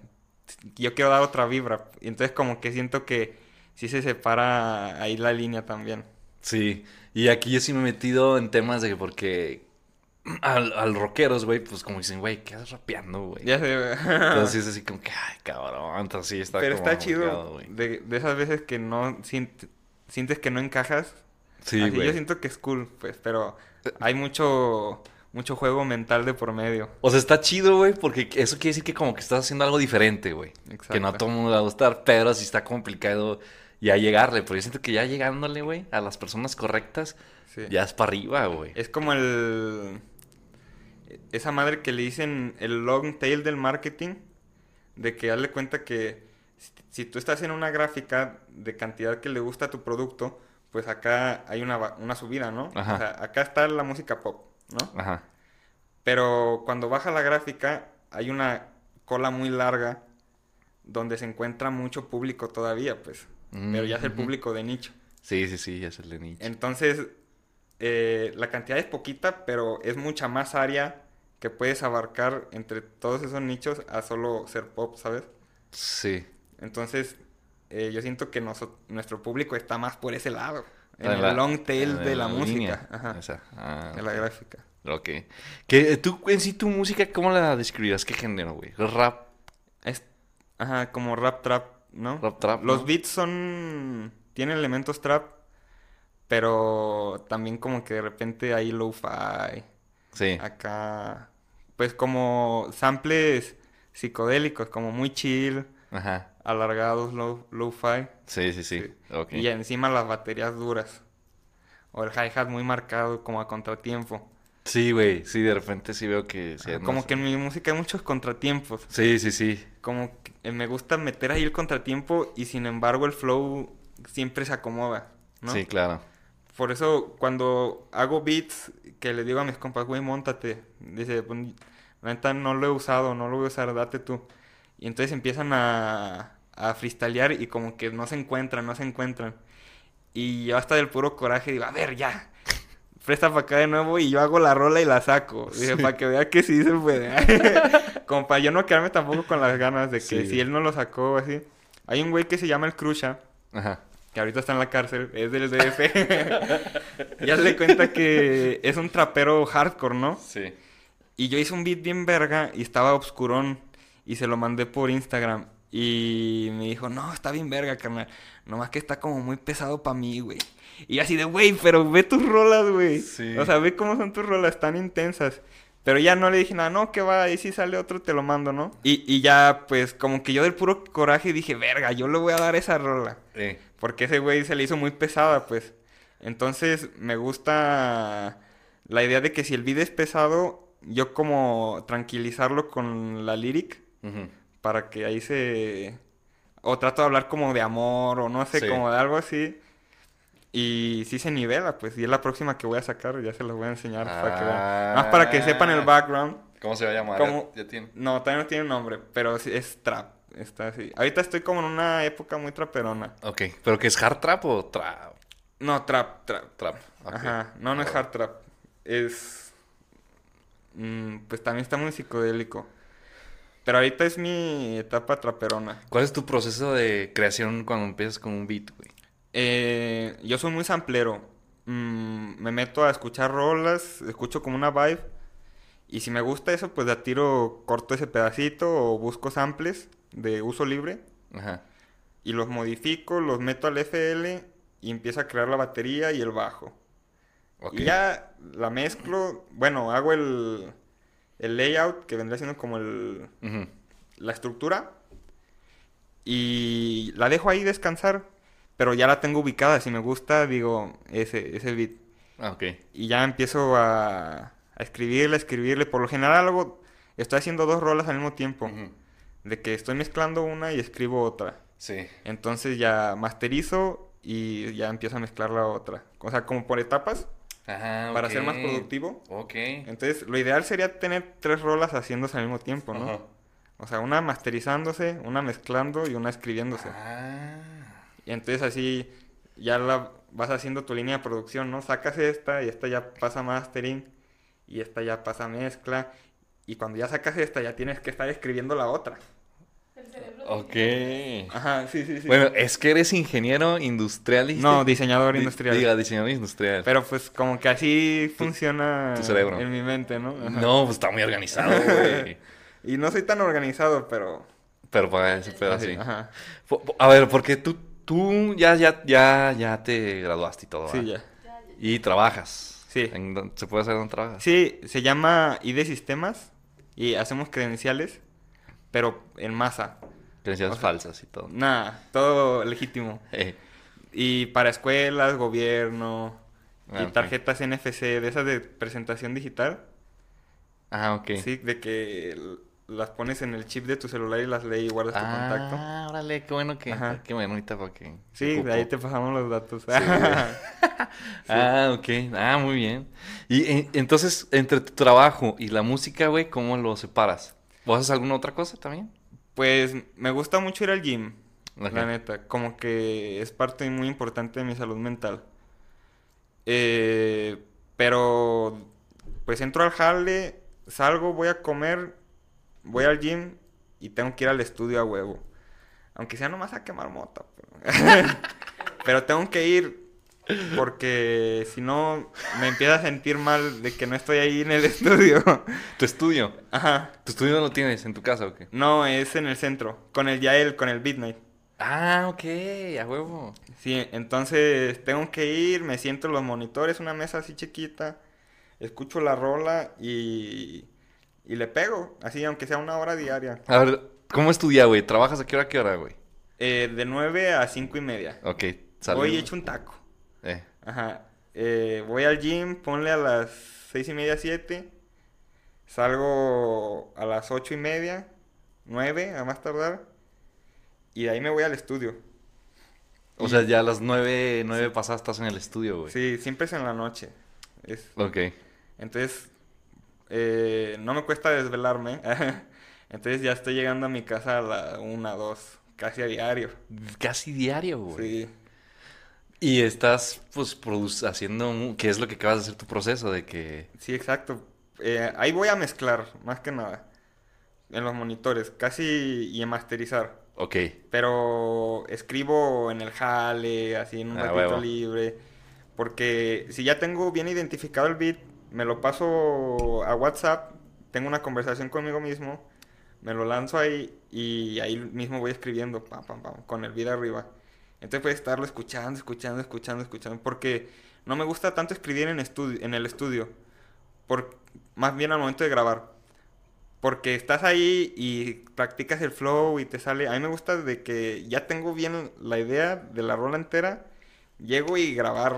yo quiero dar otra vibra. Y entonces como que siento que sí se separa ahí la línea también. Sí, y aquí yo sí me he metido en temas de que porque al, al rockeros, güey, pues como dicen, güey, ¿qué haces rapeando, güey? Ya sé. Entonces es así como que, ay, cabrón, entonces sí está Pero como está chido güey. de, de esas veces que no sient- sientes que no encajas. Sí, Así güey. yo siento que es cool, pues, pero hay mucho mucho juego mental de por medio. O sea, está chido, güey, porque eso quiere decir que como que estás haciendo algo diferente, güey. Que no a todo el mundo le va a gustar, pero sí está complicado ya llegarle. Pero yo siento que ya llegándole, güey, a las personas correctas, Sí. ya es para arriba, güey. Es como el esa madre que le dicen el long tail del marketing, de que darle cuenta que si, tú estás en una gráfica de cantidad que le gusta a tu producto, pues acá hay una, una subida, ¿no? Ajá. O sea, acá está la música pop, ¿no? Ajá. Pero cuando baja la gráfica hay una cola muy larga donde se encuentra mucho público todavía, pues. Pero ya es el Mm, público de nicho. Sí, sí, sí, ya es el de nicho. Entonces, eh, la cantidad es poquita, pero es mucha más área que puedes abarcar entre todos esos nichos a solo ser pop, ¿sabes? Sí. Entonces, eh, yo siento que noso- nuestro público está más por ese lado, en En el la- long tail en de la, música, ajá, Esa. Ah, de la gráfica. Ok. ¿Qué, tú, en sí, tu música, ¿cómo la describirías? ¿Qué género, güey? ¿Rap? Es, ajá, como rap trap, ¿no? Rap trap, Los ¿no? beats son, tienen elementos trap, pero también como que de repente hay lo-fi, Sí. acá, pues como samples psicodélicos, como muy chill, Ajá. alargados, low, lo-fi. Sí, sí, sí. Sí. Y encima las baterías duras. O el hi-hat muy marcado, como a contratiempo. Sí, güey. Sí, de repente sí veo que... sí, como que en mi música hay muchos contratiempos. Sí, sí, sí. Como que eh, me gusta meter ahí el contratiempo y sin embargo el flow siempre se acomoda, ¿no? Sí, claro. Por eso cuando hago beats, que le digo a mis compas, güey, montate. Dice, "Pues, la neta no lo he usado, no lo voy a usar, date tú. Y entonces empiezan a, a freestylear y como que no se encuentran, no se encuentran. Y yo hasta del puro coraje digo, a ver, ya. Presta para acá de nuevo y yo hago la rola y la saco. Dije, para que vea que sí se puede. como para yo no quedarme tampoco con las ganas de que Sí. si él no lo sacó así. Hay un güey que se llama el Crusha Ajá. que ahorita está en la cárcel, es del DF. ya se le cuenta que es un trapero hardcore, ¿no? Sí. Y yo hice un beat bien verga y estaba obscurón y se lo mandé por Instagram. Y me dijo, no, está bien verga, carnal. Nomás que está como muy pesado para mí, güey. Y así de, güey, pero ve tus rolas, güey. Sí. O sea, ve cómo son tus rolas, tan intensas. Pero ya no le dije nada, no, que va, ahí si sale otro te lo mando, ¿no? Y, y ya, pues, como que yo del puro coraje dije, verga, yo le voy a dar esa rola. Sí. Porque ese güey se le hizo muy pesada, pues. Entonces, me gusta la idea de que si el beat es pesado, yo como tranquilizarlo con la lyric Para que ahí se... O trato de hablar como de amor o no sé, Sí. como de algo así. Y sí se nivela, pues. Y es la próxima que voy a sacar, ya se las voy a enseñar para que vean. Más para que sepan el Ah. background. ¿Cómo se va a llamar? Tiene. No, todavía no tiene nombre, pero es trap. Está así. Ahorita estoy como en una época muy traperona. Ok. ¿Pero qué es hard trap o trap? No, trap, trap. Trap. Ajá, no, no es hard trap. Es. mm, pues también está muy psicodélico. Pero ahorita es mi etapa traperona. ¿Cuál es tu proceso de creación cuando empiezas con un beat, güey? Eh, yo soy muy samplero. Mm, me meto a escuchar rolas, escucho como una vibe. Y si me gusta eso, pues de a tiro corto ese pedacito o busco samples de uso libre. Ajá. Y los modifico, los meto al FL y empiezo a crear la batería y el bajo. Ok. Y ya la mezclo, bueno, hago el, el layout que vendría siendo como el, Ujú. la estructura y la dejo ahí descansar, pero ya la tengo ubicada, si me gusta digo ese, ese beat Ah, ok. y ya empiezo a, a escribirle, a escribirle, por lo general algo, estoy haciendo dos rolas al mismo tiempo, Ujú. de que estoy mezclando una y escribo otra, Sí. entonces ya masterizo y ya empiezo a mezclar la otra, o sea, como por etapas. Ajá, Para ser más productivo. Ok. Entonces, lo ideal sería tener tres rolas haciéndose al mismo tiempo, ¿no? O sea, una masterizándose, una mezclando y una escribiéndose. Ah. Y entonces así ya la vas haciendo tu línea de producción, ¿no? Sacas esta y esta ya pasa mastering y esta ya pasa mezcla. Y cuando ya sacas esta ya tienes que estar escribiendo la otra. Ok. Ajá, sí, sí, sí. Bueno, es que eres ingeniero industrial. no, diseñador Di- industrial. Diga, diseñador industrial. Pero pues como que así funciona tu cerebro. en mi mente, ¿no? Ajá. No, pues está muy organizado, güey. Y no soy tan organizado, pero... Pero para ese pedo así. Ajá. A ver, porque tú, tú ya, ya, ya, ya te graduaste y todo, Sí, ya. Y trabajas. Sí. ¿En dónde- ¿Se puede saber dónde trabajas? Sí, se llama ID Sistemas y hacemos credenciales, pero en masa. Credenciales o sea, falsas y todo. Nada, todo legítimo. Eh, Y para escuelas, gobierno, Ah, y ok. tarjetas NFC, de esas de presentación digital. Ah, ok. Sí, de que las pones en el chip de tu celular y las lees y guardas tu contacto. Ah, órale, qué bueno que... Ajá. Qué bueno ahorita para que... Sí, ocupo. de ahí te pasamos los datos. Ah, ok. Ah, muy bien. Y eh, entonces, entre tu trabajo y la música, güey, ¿cómo lo separas? ¿O haces alguna otra cosa también? Pues me gusta mucho ir al gym, la neta. Como que es parte muy importante de mi salud mental. Eh, pero pues entro al jale, salgo, voy a comer, voy al gym y tengo que ir al estudio a huevo. Aunque sea nomás a quemar mota. Pero, pero tengo que ir porque si no me empiezo a sentir mal de que no estoy ahí en el estudio. ¿Tu estudio? Ajá. ¿Tu estudio no lo tienes en tu casa o qué? No, es en el centro. Con el Yael, con el Midnight. Ah, ok, a huevo. Sí, entonces tengo que ir, me siento en los monitores, una mesa así chiquita, escucho la rola y, y le pego, así aunque sea una hora diaria. A ver, ¿cómo es tu día, güey? ¿Trabajas a qué hora, a qué hora, güey? Eh, de 9 a 5 y media. Ok, Voy y echo un taco. Eh, Ajá. Eh, voy al gym, ponle a las 6 y media, 7. Salgo a las 8 y media, 9 a más tardar. Y de ahí me voy al estudio. o sea, ya a las nueve, nueve pasadas estás en el estudio, güey. Sí, siempre es en la noche. Es, Ok. Entonces, eh, no me cuesta desvelarme. Entonces ya estoy llegando a mi casa a la 1, 2, casi a diario. Casi diario, güey. Sí. Y estás, pues, haciendo... un- ¿Qué es lo que acabas de hacer tu proceso? De que... Sí, exacto. Eh, ahí voy a mezclar, más que nada. En los monitores, casi y en masterizar. Ok. Pero escribo en el jale, así en un Ah, ratito huevo. libre. Porque si ya tengo bien identificado el beat, me lo paso a WhatsApp, tengo una conversación conmigo mismo, me lo lanzo ahí y ahí mismo voy escribiendo, pam, pam, pam, con el beat arriba. Entonces puedes estarlo escuchando, escuchando, escuchando, escuchando. Porque no me gusta tanto escribir en, estudio, en el estudio. Por, más bien al momento de grabar. Porque estás ahí y practicas el flow y te sale. A mí me gusta de que ya tengo bien la idea de la rola entera. Llego y grabar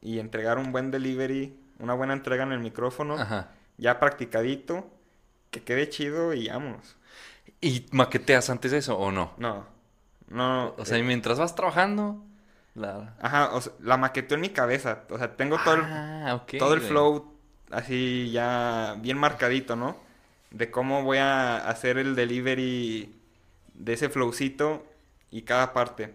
y entregar un buen delivery, una buena entrega en el micrófono, Ajá. ya practicadito, que quede chido y vámonos. ¿Y maqueteas antes de eso o no? No, no. O sea, eh, mientras vas trabajando... La... ajá, o sea, la maqueteo en mi cabeza. O sea, tengo todo el, Ah, todo el güey. flow así ya bien marcadito, ¿no? De cómo voy a hacer el delivery de ese flowcito y cada parte.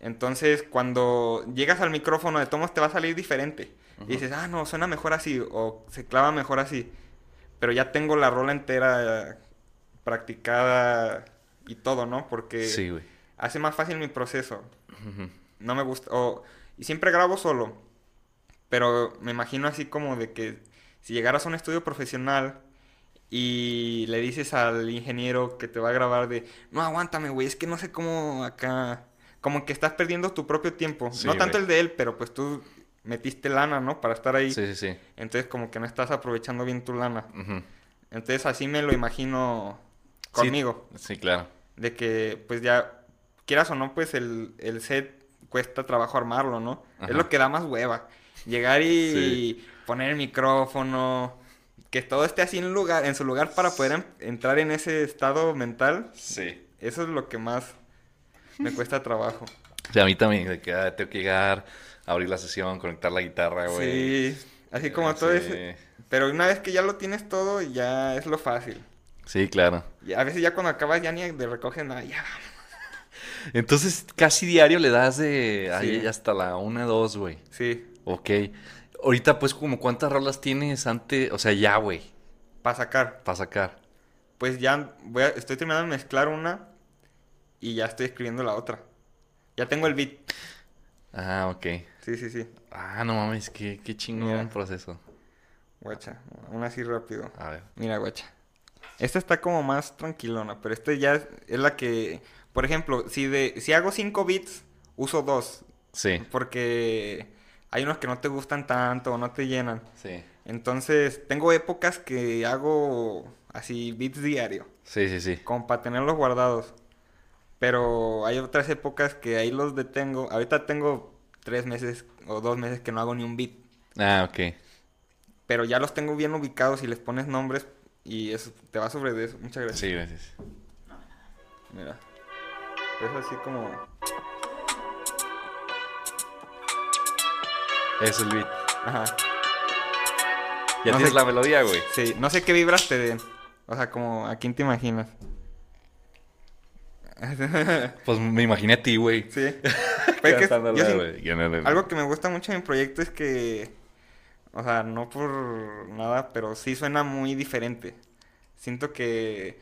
Entonces, cuando llegas al micrófono de tomos te va a salir diferente. Y dices, ah, no, suena mejor así o se clava mejor así. Pero ya tengo la rola entera practicada y todo, ¿no? Porque Sí, güey. Hace más fácil mi proceso. No me gusta. O, y siempre grabo solo. Pero me imagino así como de que si llegaras a un estudio profesional y le dices al ingeniero que te va a grabar de, no, aguántame, güey, es que no sé cómo acá. Como que estás perdiendo tu propio tiempo. Sí, no tanto el de él, pero pues tú metiste lana, ¿no? Para estar ahí. Sí, sí, sí. Entonces como que no estás aprovechando bien tu lana. Entonces así me lo imagino Sí, conmigo. Sí, claro. De que, pues ya, quieras o no, pues el, el set cuesta trabajo armarlo, ¿no? Ajá. Es lo que da más hueva. Llegar y Sí. poner el micrófono, que todo esté así en, lugar, en su lugar para poder em- entrar en ese estado mental, Sí. eso es lo que más me cuesta trabajo. Sí, a mí también, de que ah, tengo que llegar, abrir la sesión, conectar la guitarra, güey. Sí, así como todo Sí. ese... Pero una vez que ya lo tienes todo, ya es lo fácil. Sí, claro. Y a veces ya cuando acabas ya ni de recoger nada, ya. Entonces, casi diario le das de ahí Sí. hasta la una, dos, güey. Sí, Ok. Ahorita, pues, como cuántas rolas tienes antes, o sea, ya, güey, para sacar. para sacar. pues ya voy a- estoy terminando de mezclar una y ya estoy escribiendo la otra. Ya tengo el beat. Ah, ok. Sí, sí, sí. Ah, no mames, qué, qué chingón Mira. proceso. Guacha, aún así rápido. A ver. Mira, guacha. Esta está como más tranquilona, pero esta ya es, es la que, por ejemplo, si de si hago 5 beats, uso dos, Sí, porque hay unos que no te gustan tanto o no te llenan. sí. Entonces, tengo épocas que hago así beats diario. Sí, sí, sí. como para tenerlos guardados. Pero hay otras épocas que ahí los detengo. Ahorita tengo tres meses o dos meses que no hago ni un beat. Ah, ok. Pero ya los tengo bien ubicados y les pones nombres y eso te va sobre de eso. Muchas gracias. Sí, gracias. Mira. Es así como... Eso es el beat. Ajá. Ya No tienes sé- la melodía, güey. Sí, no sé qué vibras te den. O sea, como a quién te imaginas. Pues me imaginé a ti, güey. sí. Pues que yo sí- Algo que me gusta mucho de mi proyecto es que O sea, no por nada, pero sí suena muy diferente. Siento que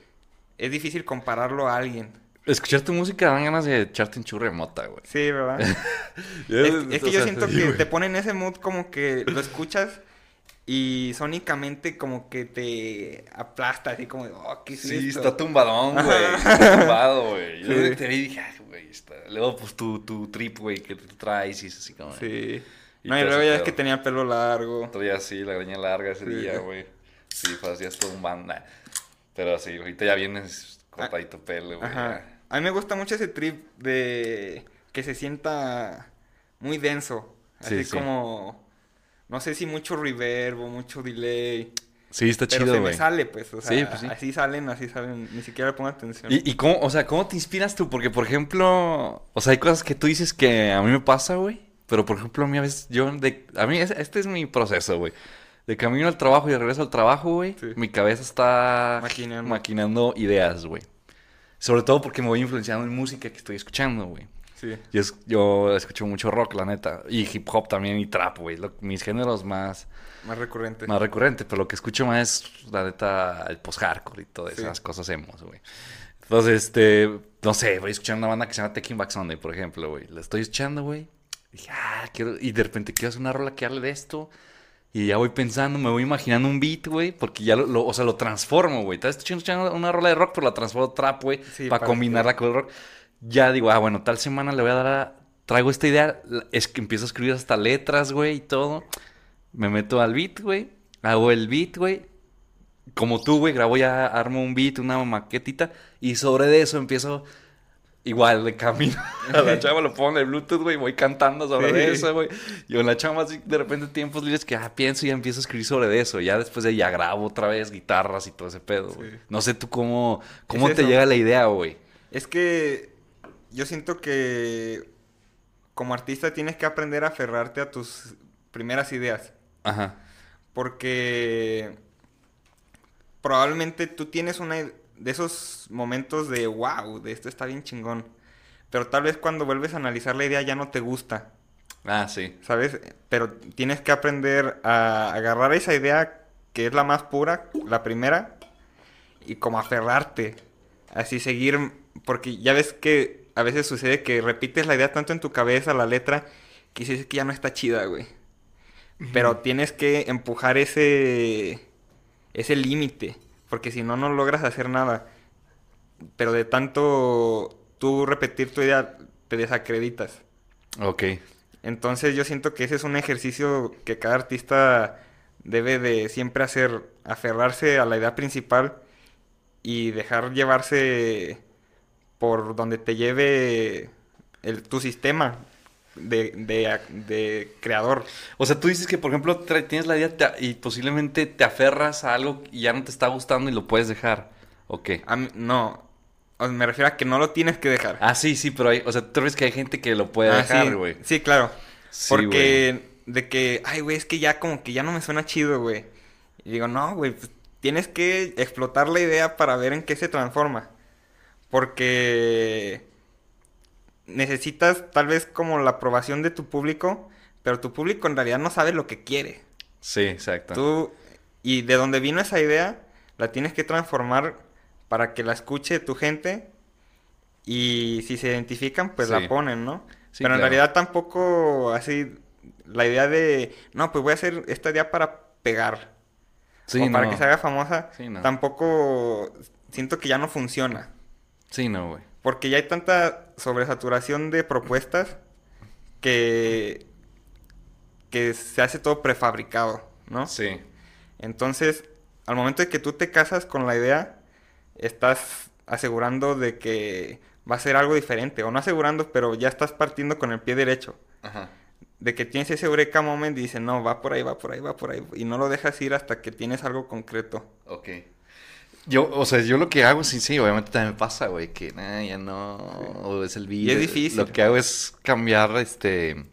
es difícil compararlo a alguien. Escuchar tu música dan ganas de echarte un churro de mota, güey. Sí, ¿verdad? es, es, que yo siento que te pone en ese mood como que lo escuchas y sónicamente como que te aplasta, así como, oh, ¿qué es Sí, esto? está tumbadón, güey. Está tumbado, güey. Yo Sí. te vi y dije, ay, güey, está. Luego, pues tu, tu trip, güey, que tú traes y es así como. Sí. Y no, y luego ya es que tenía pelo largo. Todavía así, la greña larga ese Sí. día, güey. Sí, pues ya todo un banda. Pero sí, ahorita ya vienes cortadito pelo, güey. Ajá. A mí me gusta mucho ese trip de que se sienta muy denso. Sí, Así sí. como, no sé si mucho reverb o mucho delay. Sí, está Pero chido, se güey. me sale, pues. O sea, Sí, pues sí. así salen, así salen. Ni siquiera le pongo atención. ¿Y, y cómo, o sea, cómo te inspiras tú? Porque, por ejemplo, o sea, hay cosas que tú dices que a mí me pasa, güey. Pero, por ejemplo, a mí a veces, yo, de, a mí, es- este es mi proceso, güey. De camino al trabajo y de regreso al trabajo, güey. Sí. Mi cabeza está Maquinando. maquinando ideas, güey. Sobre todo porque me voy influenciando en música que estoy escuchando, güey. Sí. Yo, es- yo escucho mucho rock, la neta. Y hip hop también y trap, güey. Mis géneros más, Más recurrente. más recurrentes. Pero lo que escucho más es, la neta, el post-hardcore y todas Sí. esas cosas hemos, güey. Entonces, este, no sé, voy escuchando una banda que se llama Taking Back Sunday, por ejemplo, güey. La estoy escuchando, güey. Y dije, ah, quiero... Y de repente quiero hacer una rola que hable de esto. Y ya voy pensando, me voy imaginando un beat, güey, porque ya lo, lo- o sea, lo transformo, güey. Estás escuchando una rola de rock, pero la transformo trap, güey, Sí, para para combinarla con el rock. Ya digo, ah, bueno, tal semana le voy a dar a... Traigo esta idea, es que empiezo a escribir hasta letras, güey, y todo. Me meto al beat, güey, hago el beat, güey. Como tú, güey, grabo ya, armo un beat, una maquetita, y sobre de eso empiezo... Igual, de camino a la chava lo pongo en el Bluetooth, güey, voy cantando sobre Sí. eso, güey. Y con la chava así, de repente tiempos libres que ah, pienso y ya empiezo a escribir sobre eso. Ya después de ahí ya grabo otra vez guitarras y todo ese pedo, güey. Sí. No sé tú cómo, cómo Es te eso. llega la idea, güey. Es que yo siento que como artista tienes que aprender a aferrarte a tus primeras ideas. Ajá. Porque probablemente tú tienes una de esos momentos de wow, de esto está bien chingón. Pero tal vez cuando vuelves a analizar la idea ya no te gusta, Ah, sí. ¿sabes? Pero tienes que aprender a agarrar esa idea que es la más pura, la primera, y como aferrarte. Así seguir, porque ya ves que a veces sucede que repites la idea tanto en tu cabeza, la letra, que dices que ya no está chida, güey. Pero tienes que empujar ese ese límite, porque si no no logras hacer nada. Pero de tanto tú repetir tu idea te desacreditas. Ok. Entonces yo siento que ese es un ejercicio que cada artista debe de siempre hacer, aferrarse a la idea principal y dejar llevarse por donde te lleve el, tu sistema de, de, de creador. O sea, tú dices que, por ejemplo, tienes la idea y posiblemente te aferras a algo y ya no te está gustando y lo puedes dejar. A mí- no, o me refiero a que no lo tienes que dejar. Ah, sí, sí, pero hay, o sea, tú ves que hay gente que lo puede Ah, dejar, sí, güey. Sí, claro. Sí, Porque de que, ay, güey, es que ya como que ya no me suena chido, güey. Y digo, no, güey, pues, tienes que explotar la idea para ver en qué se transforma. Porque necesitas tal vez como la aprobación de tu público, pero tu público en realidad no sabe lo que quiere. Sí, exacto. Tú, y de donde vino esa idea, la tienes que transformar para que la escuche tu gente y si se identifican, pues Sí. la ponen, ¿no? Sí, Pero en claro. realidad tampoco así la idea de, no, pues voy a hacer esta idea para pegar Sí, o para no. que se haga famosa, no. tampoco siento que ya no funciona. Sí, no, güey. Porque ya hay tanta sobresaturación de propuestas que, que se hace todo prefabricado, ¿no? Sí. Entonces, al momento de que tú te casas con la idea, estás asegurando de que va a ser algo diferente. O no asegurando, pero ya estás partiendo con el pie derecho. Ajá. De que tienes ese eureka moment y dices, no, va por ahí, va por ahí, va por ahí. Y no lo dejas ir hasta que tienes algo concreto. Ok. Yo, o sea, yo lo que hago, sí, sí, obviamente también me pasa, güey, que nah, ya no, o es el video. es difícil. Lo que hago es cambiar, este...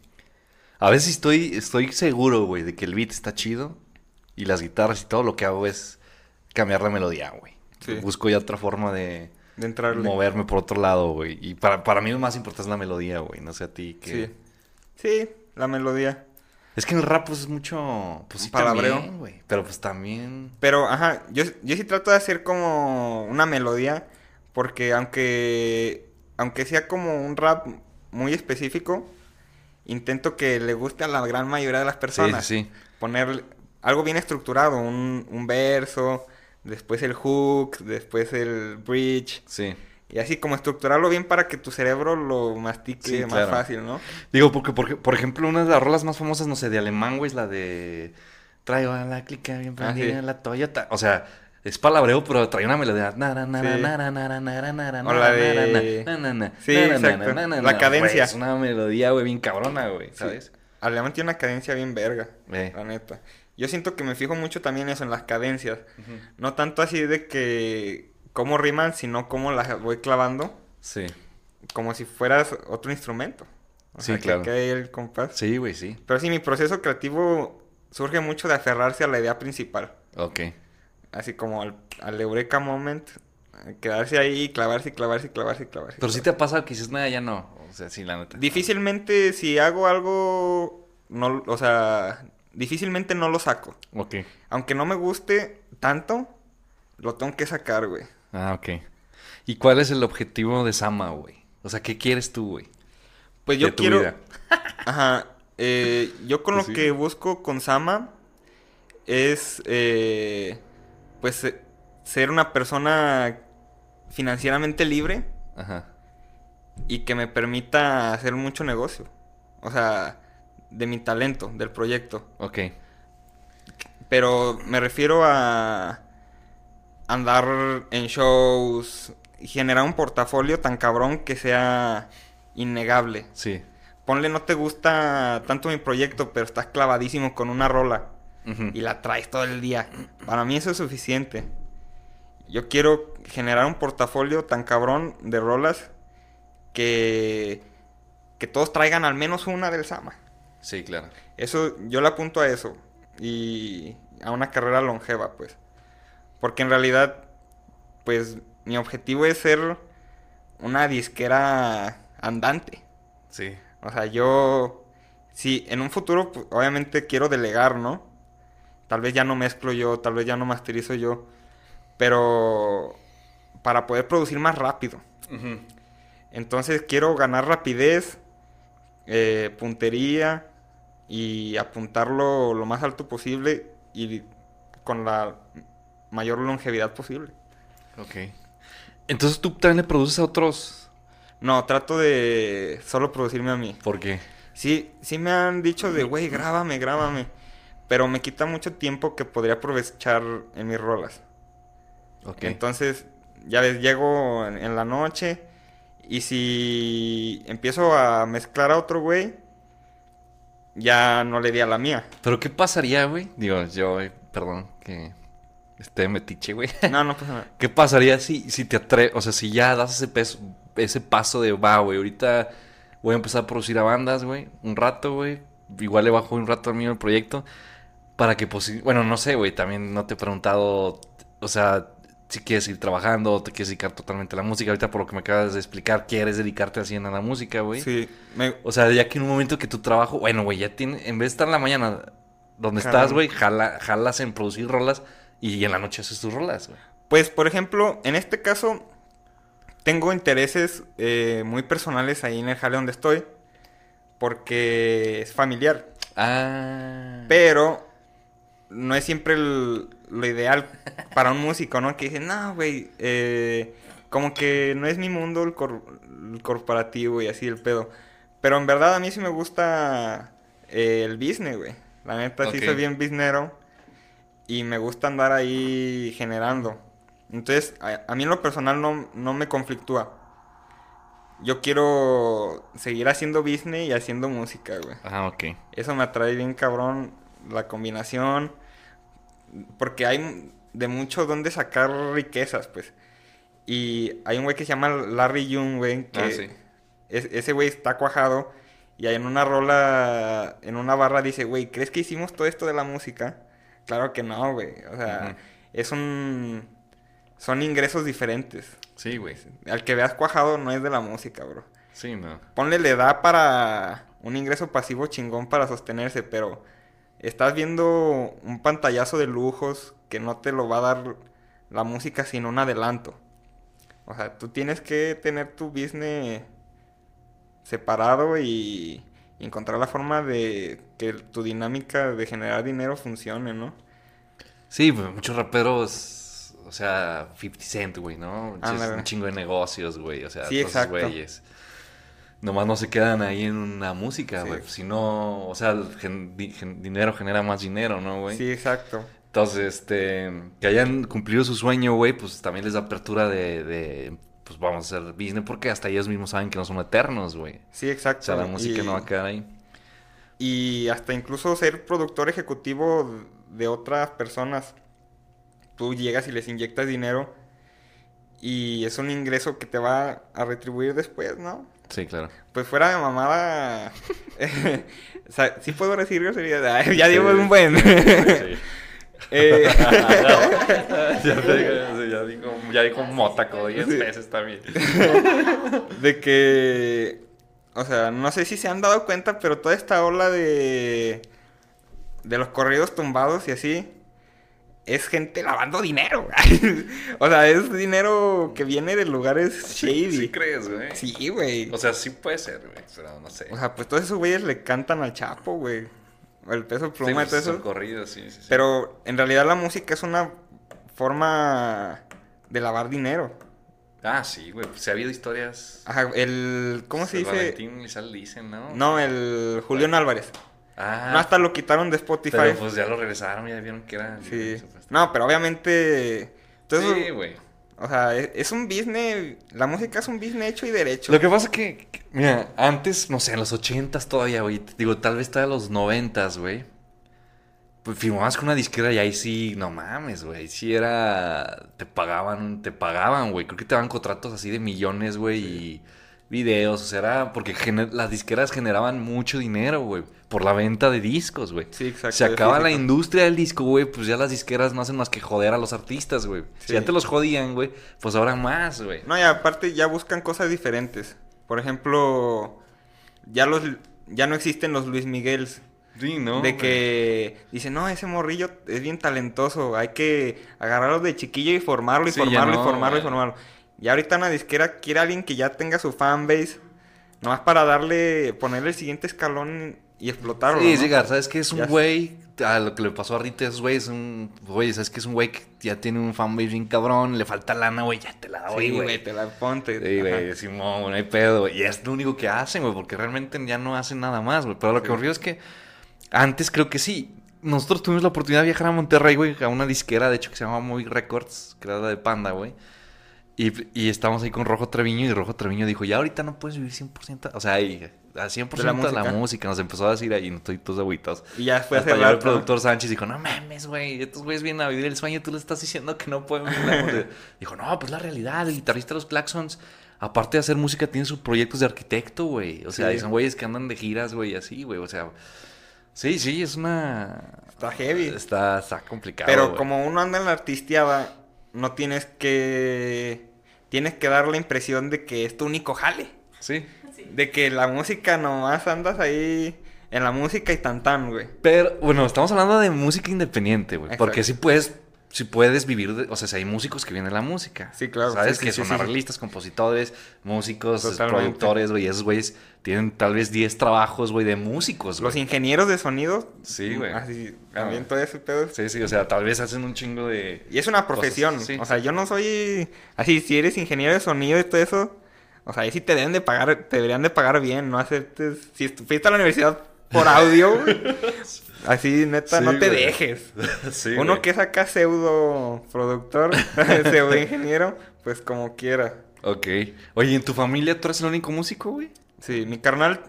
A veces estoy, estoy seguro, güey, de que el beat está chido y las guitarras y todo, lo que hago es cambiar la melodía, güey. Sí. Busco ya otra forma de De entrarle. moverme por otro lado, güey. Y para, para mí lo más importante es la melodía, güey, no sé a ti que... Sí. Sí, la melodía. Es que en el rap pues es mucho... Pues sí, Palabreo. también, güey. Pero pues también... Pero, ajá, yo, yo sí trato de hacer como una melodía, porque aunque, aunque sea como un rap muy específico, intento que le guste a la gran mayoría de las personas. sí, sí. Poner algo bien estructurado, un, un verso, después el hook, después el bridge, Sí. Y así como estructurarlo bien para que tu cerebro lo mastique Sí, más claro. fácil, ¿no? Digo, porque, porque, por ejemplo, una de las rolas más famosas, no sé, de alemán, güey, es la de... Traigo a la clica bien Ah, prendida sí. en la Toyota. O sea, es palabreo, pero trae una melodía. Nara, nara, Sí. Sí, exacto. La cadencia. Es una melodía, güey, bien cabrona, güey, ¿sabes? Alemán tiene una cadencia bien verga, Eh. la neta. Yo siento que me fijo mucho también eso en las cadencias. No tanto así de que cómo riman, sino cómo las voy clavando, Sí. como si fueras otro instrumento. O Sí, sea, que claro. quede el compás. Sí, güey, sí. Pero sí, mi proceso creativo surge mucho de aferrarse a la idea principal. Ok. Así como al, al Eureka Moment, eh, quedarse ahí, y clavarse, y clavarse, y clavarse, y clavarse. Pero sí clavarse. te ha pasado que dices, nada, ya no. O sea, sí, la neta. Difícilmente si hago algo, no, o sea, difícilmente no lo saco. Ok. Aunque no me guste tanto, lo tengo que sacar, güey. Ah, ok. ¿Y cuál es el objetivo de Sama, güey? O sea, ¿qué quieres tú, güey? Pues de yo tu quiero... vida? Ajá. eh, yo con Pues lo sí. que busco con Sama es, eh, pues, eh, ser una persona financieramente libre Ajá. y que me permita hacer mucho negocio. O sea, de mi talento, del proyecto. Ok. Pero me refiero a andar en shows, y generar un portafolio tan cabrón que sea innegable. Sí. Ponle, no te gusta tanto mi proyecto, pero estás clavadísimo con una rola y la traes todo el día. Para mí eso es suficiente. Yo quiero generar un portafolio tan cabrón de rolas que, que todos traigan al menos una del Sama. Sí, claro. Eso, yo le apunto a eso. Y a una carrera longeva, pues. Porque en realidad, pues, mi objetivo es ser una disquera andante. Sí. O sea, yo, sí, en un futuro, pues, obviamente quiero delegar, ¿no? Tal vez ya no mezclo yo, tal vez ya no masterizo yo. Pero para poder producir más rápido. Entonces quiero ganar rapidez, eh, puntería y apuntarlo lo más alto posible y con la mayor longevidad posible. Ok. Entonces tú también le produces a otros. No, trato de solo producirme a mí. ¿Por qué? Sí, sí me han dicho de, güey, grábame, grábame. Pero me quita mucho tiempo que podría aprovechar en mis rolas. Ok. Entonces, ya ves, llego en, en la noche y si empiezo a mezclar a otro güey, ya no le di a la mía. Pero ¿qué pasaría, güey? Digo, yo, eh, perdón, que esté metiche, güey. No, no pasa nada. ¿Qué pasaría si, si te atreves, o sea, si ya das ese, peso, ese paso de, va, güey, ahorita voy a empezar a producir a bandas, güey, un rato, güey, igual le bajo un rato a mí el proyecto, para que, posi- bueno, no sé, güey, también no te he preguntado, o sea, si quieres ir trabajando o te quieres dedicar totalmente a la música, ahorita por lo que me acabas de explicar, quieres dedicarte así a la música, güey. Sí, me- O sea, ya que en un momento que tu trabajo, bueno, güey, ya tiene, en vez de estar en la mañana donde estás, güey, jala, jalas en producir rolas y en la noche haces tus rolas, güey. pues, por ejemplo, en este caso, tengo intereses eh, muy personales ahí en el jale donde estoy, porque es familiar. Ah. Pero no es siempre el- lo ideal para un músico, ¿no? Que dice, no, güey, eh, como que no es mi mundo el, cor- el corporativo y así el pedo. Pero en verdad a mí sí me gusta eh, el business, güey. La neta sí soy bien businessero y me gusta andar ahí generando. Entonces, a, a mí en lo personal no, no me conflictúa. Yo quiero seguir haciendo business y haciendo música, güey. Ah, ok. Eso me atrae bien cabrón la combinación. Porque hay de mucho donde sacar riquezas, pues. Y hay un güey que se llama Larry Young, güey. Que Ah, sí. es- ese güey está cuajado. Y ahí en una rola, en una barra dice, güey, ¿crees que hicimos todo esto de la música? Claro que no, güey. O sea, es un... Son ingresos diferentes. Sí, güey. Al que veas cuajado no es de la música, bro. Sí, no. Ponle le da para un ingreso pasivo chingón para sostenerse, pero estás viendo un pantallazo de lujos que no te lo va a dar la música sin un adelanto. O sea, tú tienes que tener tu business separado y encontrar la forma de que tu dinámica de generar dinero funcione, ¿no? Sí, pues muchos raperos, o sea, 50 Cent, güey, ¿no? un chingo de negocios, güey, o sea, sí, todos exacto. güeyes. Nomás no se quedan ahí en una música, güey. Si no, o sea, dinero genera más dinero, ¿no, güey? Sí, exacto. Entonces, este, que hayan cumplido su sueño, güey, pues también les da apertura de, de, pues vamos a hacer business, porque hasta ellos mismos saben que no son eternos, güey. Sí, exacto. O sea, la música no va a quedar ahí. Y hasta incluso ser productor ejecutivo de otras personas. Tú llegas y les inyectas dinero y es un ingreso que te va a retribuir después, ¿no? Sí, claro. Pues fuera de mamada. o sea, sí puedo decir groserías. Ya digo un buen. sí. Eh... ya, ya, digo, ya dijo Motaco 10 veces también. de que. O sea, no sé si se han dado cuenta, pero toda esta ola de. de los corridos tumbados y así es gente lavando dinero. o sea, es dinero que viene de lugares shady. Sí, crees, güey. Sí, güey. O sea, sí puede ser, güey, pero no sé. O sea, pues todos esos güeyes le cantan al Chapo, güey. El peso pluma sí, todo pues, eso. sí, sí, sí. Pero en realidad la música es una forma de lavar dinero. Ah, sí, güey. Se ha habido historias. Ajá, el. ¿Cómo se dice? Valentín Lizal dicen, ¿no? No, el Julián Álvarez. Ah. No, hasta lo quitaron de Spotify. Pero pues ya lo regresaron, ya vieron que era. Sí. No, pero obviamente. sí, güey. O sea, es, un business. La música es un business hecho y derecho. Lo que pasa es que, mira, antes, no sé, en los ochentas todavía, güey. Digo, tal vez está en los noventas, güey. Pues firmabas con una disquera y ahí sí, no mames, güey. Sí era. Te pagaban, te pagaban, güey. Creo que te daban contratos así de millones, güey. Y videos, o sea, era porque las disqueras generaban mucho dinero, güey, por la venta de discos, güey. Sí, exacto. Se acaba la industria del disco, güey, pues ya las disqueras no hacen más que joder a los artistas, güey. Si ya te los jodían, güey, pues ahora más, güey. No, y aparte ya buscan cosas diferentes. Por ejemplo, ya los ya no existen los Luis Miguels. Sí, ¿no? De que dicen, no, ese morrillo es bien talentoso, hay que agarrarlo de chiquillo y formarlo y formarlo y formarlo y formarlo. Y ahorita una disquera quiere a alguien que ya tenga su fanbase, nomás para darle, ponerle el siguiente escalón y explotarlo. Sí, llegar, ¿sabes qué? Es un güey, a lo que le pasó a Rita es güey, es un, güey, ¿sabes qué? Es un güey que ya tiene un fanbase bien cabrón, le falta lana, güey, ya te la doy, güey. Te la ponte. Sí, güey, Simón, no hay pedo, güey. Y es lo único que hacen, güey, porque realmente ya no hacen nada más, güey. Pero lo que ocurrió es que antes creo que sí. Nosotros tuvimos la oportunidad de viajar a Monterrey, güey, a una disquera, de hecho, que se llama Movie Records, que la de Panda, güey. Y, y estábamos ahí con Rojo Treviño y Rojo Treviño dijo, ya ahorita no puedes vivir 100%, o sea, ahí, a 100% de la, música? la música. Nos empezó a decir ahí, no estoy todos agüitos. Y ya fue Hasta el productor Sánchez dijo, no mames, güey, estos güeyes vienen a vivir el sueño, tú les estás diciendo que no pueden vivir Dijo, no, pues la realidad, el guitarrista de los Claxons, aparte de hacer música, tiene sus proyectos de arquitecto, güey. O sea, son güeyes que andan de giras, güey, así, güey, o sea... Sí, sí, es una... Está heavy. Está, está complicado, Pero como uno anda en la artisteada, no tienes que tienes que dar la impresión de que es tu único jale. Sí. De que la música nomás andas ahí en la música y tan tan, güey. Pero, bueno, estamos hablando de música independiente, güey. Porque sí puedes, si puedes vivir, de, o sea, si hay músicos que vienen la música. Sí, claro. Sabes que son arreglistas, compositores, músicos, productores, güey. Esos güeyes tienen tal vez 10 trabajos, güey, de músicos, Los ingenieros de sonido. Sí, güey. Así, también todo ese pedo. Sí, sí, o sea, tal vez hacen un chingo de... Y es una profesión. o sea, yo no soy... Así, si eres ingeniero de sonido y todo eso... O sea, ahí sí te deben de pagar, te deberían de pagar bien, no aceptes... Si fuiste a la universidad por audio, así, neta, no te dejes. Sí, Uno que es acá pseudo productor, pseudo ingeniero, pues como quiera. Ok. Oye, ¿en tu familia tú eres el único músico, güey? Sí, mi carnal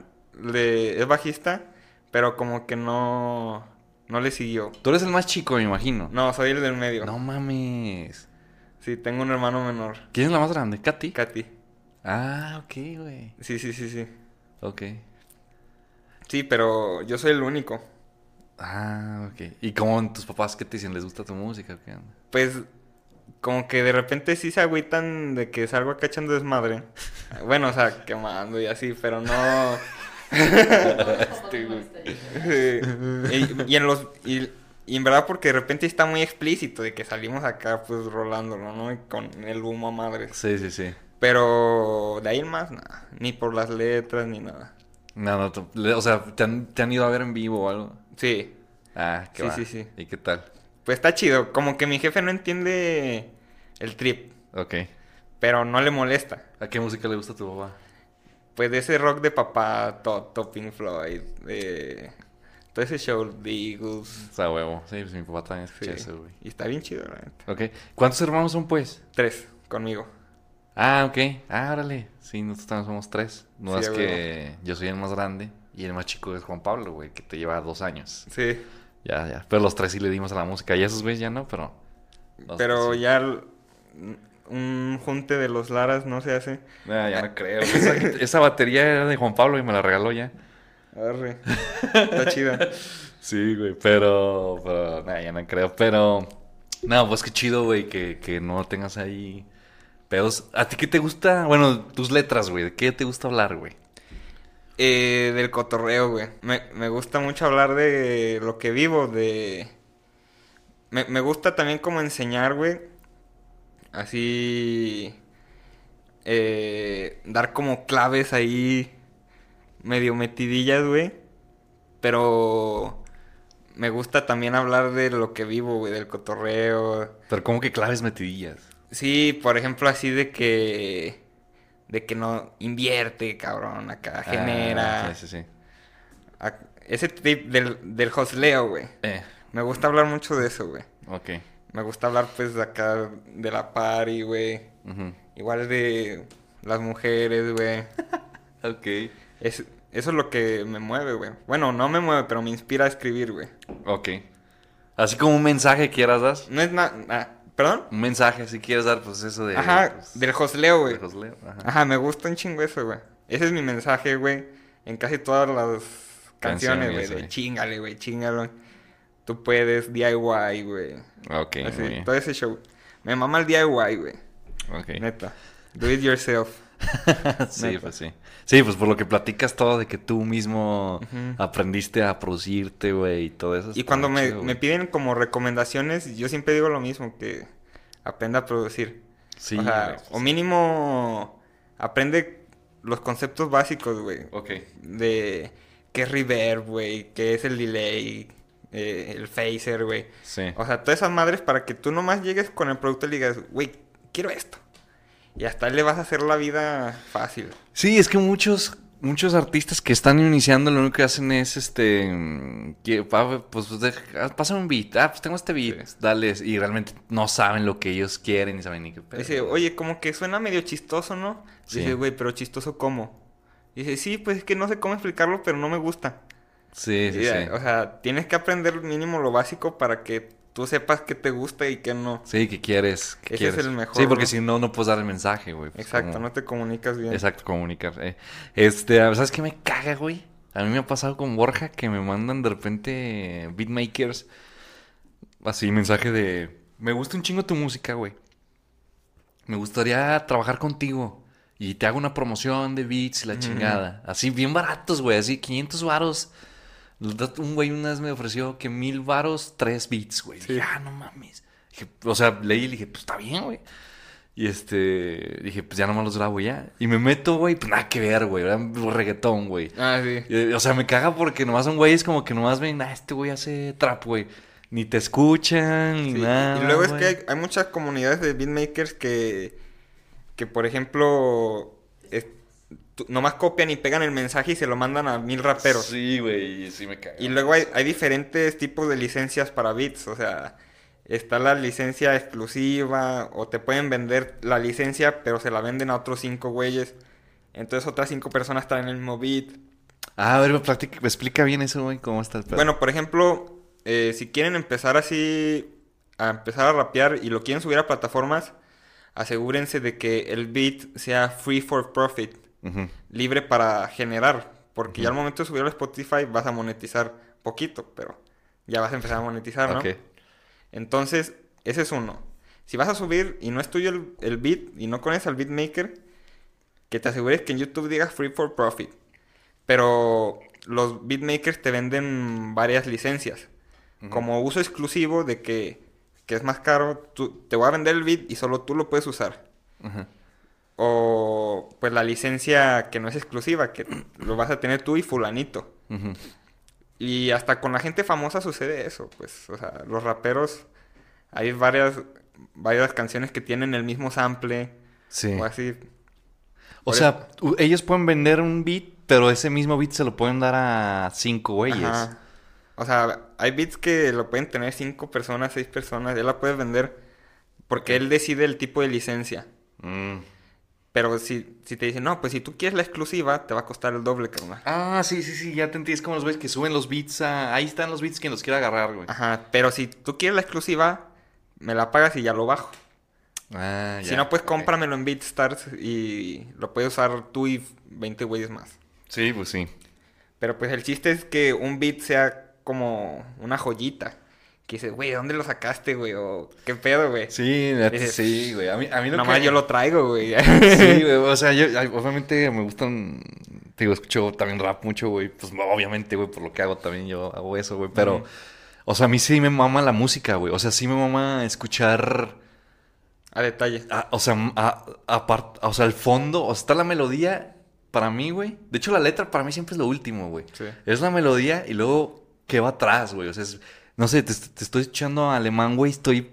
le, es bajista, pero como que no, no le siguió. Tú eres el más chico, me imagino. No, soy el del medio. No mames. Sí, tengo un hermano menor. ¿Quién es la más grande? ¿Katy? Katy. Ah, ok, güey. Sí, sí, sí, sí. Ok. Sí, pero yo soy el único. Ah, ok. ¿Y cómo tus papás qué te dicen? ¿Les gusta tu música qué? Pues como que de repente sí se agüitan de que salgo acá echando desmadre. bueno, o sea, quemando y así, pero no. Este, y, y en los... Y, y en verdad porque de repente está muy explícito de que salimos acá pues rolándolo, ¿no? Y con el humo a madres. Sí, sí, sí. Pero de ahí en más, nada. Ni por las letras ni nada. No, no, le- o sea, ¿te han, te han ido a ver en vivo o algo? Sí. Ah, qué Sí, va. sí, sí. ¿Y qué tal? Pues está chido. Como que mi jefe no entiende el trip. Ok. Pero no le molesta. ¿A qué música le gusta a tu papá? Pues de ese rock de papá, Toto, Pink Floyd, de... Todo ese show, The Eagles. Sea, huevo. Sí, pues mi papá también escucha Sí. eso, güey. Y está bien chido, la neta. Ok. ¿Cuántos hermanos son, pues? Tres, conmigo. Ah, ok. Ah, órale. Sí, nosotros también somos tres. No Sí, es que yo soy el más grande y el más chico es Juan Pablo, güey, que te lleva dos años. Sí. Ya, ya. Pero los tres sí le dimos a la música. Y esos güeyes ya no, pero. Pero tres ya un junte de los Laras no se hace. Ah, ya no creo. esa batería era de Juan Pablo y me la regaló ya. Arre. Está chida. Sí, güey, pero, pero, nah, ya no creo, pero, no, pues qué chido, güey, que, que no tengas ahí pedos. ¿A ti qué te gusta? Bueno, tus letras, güey, ¿de qué te gusta hablar, güey? Eh, del cotorreo, güey. Me, me gusta mucho hablar de lo que vivo, de... Me, me gusta también como enseñar, güey. Así... eh, dar como claves ahí medio metidillas, güey. Pero me gusta también hablar de lo que vivo, güey, del cotorreo. Pero como que claves metidillas. Sí, por ejemplo, así de que... De que no invierte, cabrón, acá, genera. Ah, sí, sí, sí. A- Ese tip del, del hosleo, güey. Eh, Me gusta hablar mucho de eso, güey. ok. Me gusta hablar, pues, de acá, de la party, güey. Igual de las mujeres, güey. Ok. Es, eso es lo que me mueve, güey. Bueno, no me mueve, pero me inspira a escribir, güey. Ok. Así como un mensaje quieras dar. No es nada... ¿Perdón? Un mensaje, si quieres dar, pues eso de... Ajá, pues, del hosleo, güey. de Josleo, ajá. Ajá, me gusta un chingo eso, güey. Ese es mi mensaje, güey. En casi todas las canciones, güey. De chingale, güey, chingalo. Tú puedes, DIY, güey. Ok, Así, muy bien. todo ese show. Me mama el DIY, güey. Ok. Neta. Do it yourself. sí, pues sí. Sí, pues por lo que platicas todo de que tú mismo aprendiste a producirte, güey, y todo eso. Y cuando me, chido, me piden como recomendaciones, yo siempre digo lo mismo, que aprenda a producir. Sí, o sea, pues o mínimo aprende los conceptos básicos, güey. Ok. De qué es reverb, güey, qué es el delay, eh, el phaser, güey. Sí. O sea, todas esas madres para que tú nomás llegues con el producto y digas, güey, quiero esto. Y hasta ahí le vas a hacer la vida fácil. Sí, es que muchos, muchos artistas que están iniciando lo único que hacen es este que pa- pues deja- ah, un beat, ah, pues tengo este beat, Sí. dale, y realmente no saben lo que ellos quieren ni saben ni qué pedo. Dice, oye, como que suena medio chistoso, ¿no? Sí. Dice, güey, pero chistoso cómo. Dice, sí, pues es que no sé cómo explicarlo, pero no me gusta. Sí, sí, Y, sí. O sea, tienes que aprender mínimo lo básico para que tú sepas qué te gusta y qué no. Sí, que quieres, que Ese es quieres. el mejor, Sí, porque ¿no? si no, no puedes dar el mensaje, güey. pues, Exacto, como- no te comunicas bien. Exacto, comunicar. eh. Este, ¿sabes qué me caga, güey? A mí me ha pasado con Borja que me mandan de repente beatmakers así mensaje de me gusta un chingo tu música, güey. Me gustaría trabajar contigo y te hago una promoción de beats y la chingada. Así bien baratos, güey, así 500 varos. Un güey una vez me ofreció que mil varos, tres beats, güey. Dije, ah, no mames. Dije, o sea, leí y le dije, pues está bien, güey. Y este, dije, pues ya nomás los grabo ya. Y me meto, güey, pues nada que ver, güey. Reggaetón, güey. Ah, sí. Y, O sea, me caga porque nomás son güeyes como que nomás ven, ah, este güey hace trap, güey. Ni te escuchan, ni Sí, nada. Y luego es que hay, hay muchas comunidades de beatmakers que, que por ejemplo, nomás copian y pegan el mensaje y se lo mandan a mil raperos. Sí, güey, sí me caga. Y luego hay, hay diferentes tipos de licencias para beats, o sea, está la licencia exclusiva o te pueden vender la licencia pero se la venden a otros cinco güeyes. Entonces otras cinco personas están en el mismo beat. Ah, a ver, me, platica- me explica bien eso, güey, cómo está el pedo. Bueno, por ejemplo, eh, si quieren empezar así a empezar a rapear y lo quieren subir a plataformas, asegúrense de que el beat sea free for profit, Libre para generar, porque ya al momento de subirlo a Spotify vas a monetizar poquito, pero ya vas a empezar a monetizar, ¿no? Entonces, ese es uno. Si vas a subir y no es tuyo el, el beat y no conoces al beatmaker, que te asegures que en YouTube diga free for profit. Pero los beatmakers te venden varias licencias. Como uso exclusivo de que, que es más caro, tú, te voy a vender el beat y solo tú lo puedes usar. Ajá. O pues la licencia que no es exclusiva, que lo vas a tener tú y fulanito. Y hasta con la gente famosa sucede eso, pues, o sea, los raperos, hay varias, varias canciones que tienen el mismo sample, Sí. o así. O Por sea, ellos pueden vender un beat, pero ese mismo beat se lo pueden dar a cinco güeyes. Ajá. O sea, hay beats que lo pueden tener cinco personas, seis personas, él la puede vender porque él decide el tipo de licencia. Mm. Pero si, si te dicen, no, pues si tú quieres la exclusiva, te va a costar el doble, carnal. Ah, sí, sí, sí, ya te entiendes como los güeyes que suben los beats a... Ahí están los beats quien los quiera agarrar, güey. Ajá, pero si tú quieres la exclusiva, me la pagas y ya lo bajo. Ah, Si ya, no, pues cómpramelo en BeatStars y lo puedes usar tú y 20 güeyes más. Sí, pues sí. Pero pues el chiste es que un beat sea como una joyita. Que dices, güey, ¿dónde lo sacaste, güey? O qué pedo, güey. Sí, Dices, sí, güey. A mí, a mí lo Nomás que... yo lo traigo, güey. Sí, güey, o sea, yo obviamente me gustan, te digo, escucho también rap mucho, güey, pues obviamente, güey, por lo que hago también yo hago eso, güey, pero, o sea, a mí sí me mama la música, güey, o sea, sí me mama escuchar, A detalle. a- o sea, a- apart- o sea, el fondo, o sea, está la melodía para mí, güey, de hecho la letra para mí siempre es lo último, güey, Sí. es la melodía y luego qué va atrás, güey, o sea, es- no sé, te, te estoy escuchando alemán, güey, estoy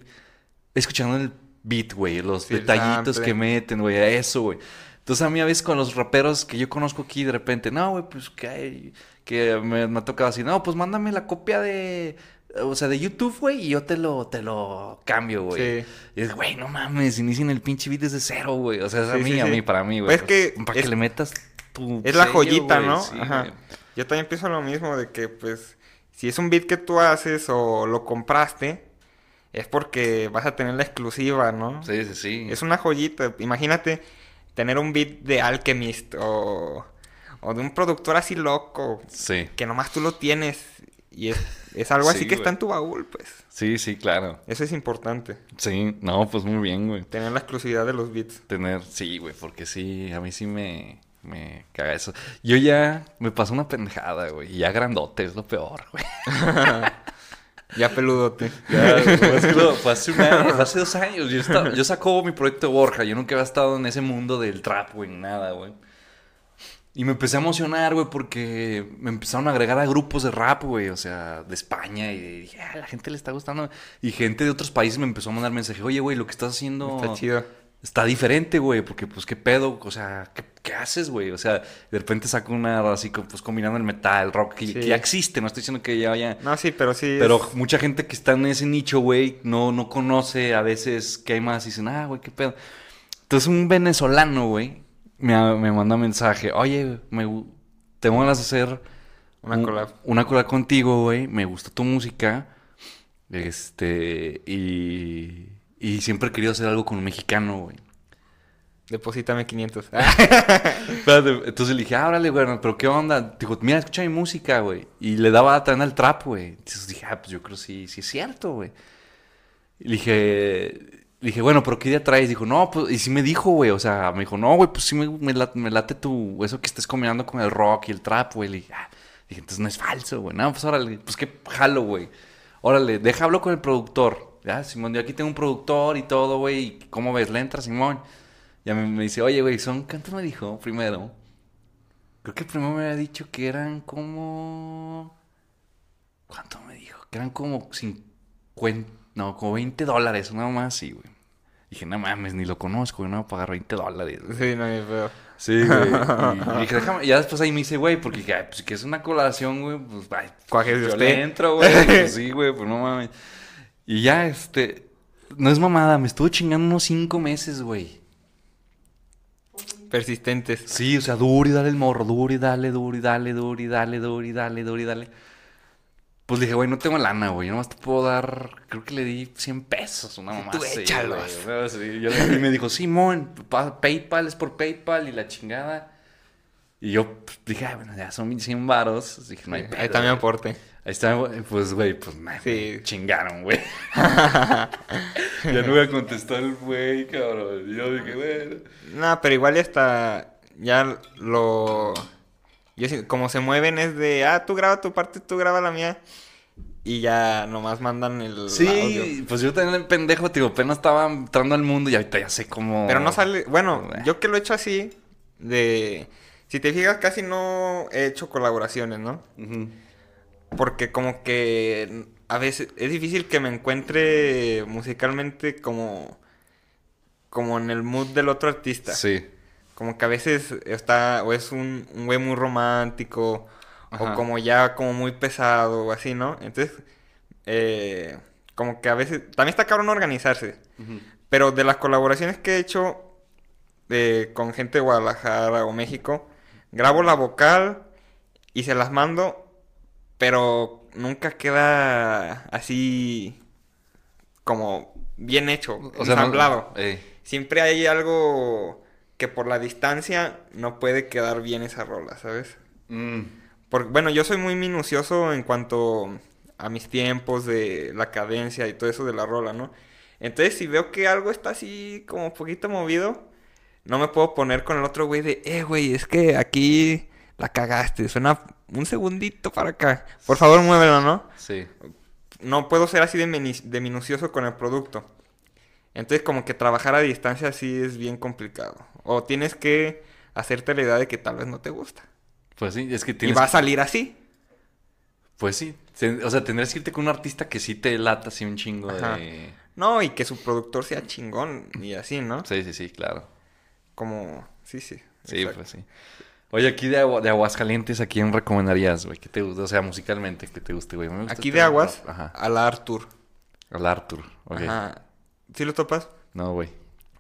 escuchando el beat, güey, los Sí, detallitos que meten, güey, a eso, güey. Entonces a mí a veces con los raperos que yo conozco aquí de repente, no, güey, pues que hay, que me, me ha tocado así, no, pues mándame la copia de, o sea, de YouTube, güey, y yo te lo, te lo cambio, güey. Sí. Y es, güey, no mames, inicien el pinche beat desde cero, güey. O sea, es a mí, sí, a mí, para mí, güey. Pues es que Para que le metas tu Es la joyita, ¿no? Ajá. Yo también pienso lo mismo de que, pues, si es un beat que tú haces o lo compraste, es porque vas a tener la exclusiva, ¿no? Sí, sí, sí. Es una joyita. Imagínate tener un beat de Alchemist o, o de un productor así loco Sí. que nomás tú lo tienes y es, es algo así Sí, que está en tu baúl, pues. Sí, sí, claro. Eso es importante, Sí, no, pues muy bien, güey. tener la exclusividad de los beats. Tener, sí, güey, porque sí, a mí sí me, me caga eso. Yo ya me pasó una pendejada, güey, y ya grandote, es lo peor, güey. Ya peludote. Ya, güey, es que lo- fue hace un año, fue hace dos años. Yo, estaba- yo sacó mi proyecto Borja, yo nunca había estado en ese mundo del trap, güey, nada, güey. Y me empecé a emocionar, güey, porque me empezaron a agregar a grupos de rap, güey, o sea, de España, y dije, ah, la gente le está gustando. Y gente de otros países me empezó a mandar mensajes, oye, güey, lo que estás haciendo Está chido. Está diferente, güey, porque pues qué pedo, o sea, ¿qué, qué haces, güey? O sea, de repente saco una así, pues combinando el metal, el rock, que, Sí. que ya existe, no estoy diciendo que ya vaya... No, sí, pero sí. Pero es- mucha gente que está en ese nicho, güey, no, no conoce a veces qué hay más y dicen, ah, güey, qué pedo. Entonces un venezolano, güey, me, me manda mensaje, oye, me, tengo ganas de hacer Una un- collab. Una collab contigo, güey, me gusta tu música, este, y, y siempre he querido hacer algo con un mexicano, güey. Deposítame 500. Espérate, entonces le dije, ah, órale, güey, pero ¿qué onda? Dijo, mira, escucha mi música, güey. Y le daba también al trap, güey. Entonces dije, ah, pues yo creo sí, sí es cierto, güey. Y le dije, le dije, bueno, pero ¿qué día traes? Dijo, no, pues, y sí me dijo, güey, o sea, me dijo, no, güey, pues sí me, me late, me late tu, eso que estés combinando con el rock y el trap, güey. Le dije, ah, dije, entonces no es falso, güey. No, pues órale, pues qué jalo, güey. Órale, deja hablo con el productor. Ya, Simón, yo aquí tengo un productor y todo, güey. ¿y ¿Cómo ves? ¿Le entra, Simón? Ya me, me dice, oye, güey, son, ¿cuánto me dijo primero? Creo que primero me había dicho que eran como... ¿Cuánto me dijo? Que eran como 50, no, como 20 dólares, nada más así, güey. Dije, no mames, ni lo conozco, no voy a pagar 20 dólares. güey". sí, no, ni pedo. Sí, güey. Y dije, déjame, y ya después ahí me dice, güey, porque dije, "Ay, pues que es una colaboración, güey, pues, ay, Cuajes yo usted. le entro, güey. Pues sí, güey, pues no mames. Y ya, este, no es mamada, me estuvo chingando unos 5 meses, güey. Persistentes. Sí, o sea, duro y dale el morro, duro y dale, duro y dale, duro y dale, duro y dale, duro y dale. Pues dije, güey, no tengo lana, güey. Yo nomás te puedo dar, creo que le di 100 pesos, una mamá Tú así, échalos. güey. Sí, yo le- y me dijo, Simón, pa- PayPal es por PayPal y la chingada. Y yo pues, dije, ah, bueno, ya son 1100 varos. Dije, no hay pedo, Ahí güey. aporte. Ahí está, pues, güey, pues, me Sí. chingaron, güey. ya no voy a contestar el güey, cabrón. Yo dije, bueno. No, pero igual ya está. Ya lo. Yo como se mueven es de, ah, tú graba tu parte, tú graba la mía. Y ya nomás mandan el Sí, audio. pues yo también el pendejo, tío, apenas estaba entrando al mundo y ahorita ya sé cómo... Pero no sale, bueno, yo que lo he hecho así, de... Si te fijas, casi no he hecho colaboraciones, ¿no? Ujú. Porque como que a veces es difícil que me encuentre musicalmente como... Como en el mood del otro artista. Sí. Como que a veces está, o es un, un güey muy romántico, Ajá. o como ya como muy pesado, o así, ¿no? Entonces, eh, como que a veces, también está cabrón organizarse. Pero de las colaboraciones que he hecho eh, con gente de Guadalajara o México, grabo la vocal y se las mando, pero nunca queda así como bien hecho, O sea, no- ensamblado. Siempre hay algo que por la distancia no puede quedar bien esa rola, ¿sabes? mm, Porque, bueno, yo soy muy minucioso en cuanto a mis tiempos de la cadencia y todo eso de la rola, ¿no? Entonces, si veo que algo está así como un poquito movido, no me puedo poner con el otro güey de, eh, güey, es que aquí la cagaste, suena un segundito para acá. Por favor, muévelo, ¿no? sí. No puedo ser así de, minucioso con el producto. Entonces, como que trabajar a distancia sí es bien complicado. O tienes que hacerte la idea de que tal vez no te gusta. Pues sí, es que Y tienes... va a salir así. Pues sí. O sea, tendrías que irte con un artista que sí te lata así un chingo Ajá. de... No, y que su productor sea chingón y así, ¿no? Sí, sí, sí, claro. Como, sí, sí. Sí, exacto. pues sí. Oye, aquí de, Agua- de Aguascalientes, ¿a quién recomendarías, güey? ¿Qué te gusta? O sea, musicalmente, que te guste, güey? Gusta Aquí este de Aguas. Ajá. a la Arthur. Al Arthur. Ok. Ajá. ¿Sí lo topas? No, güey.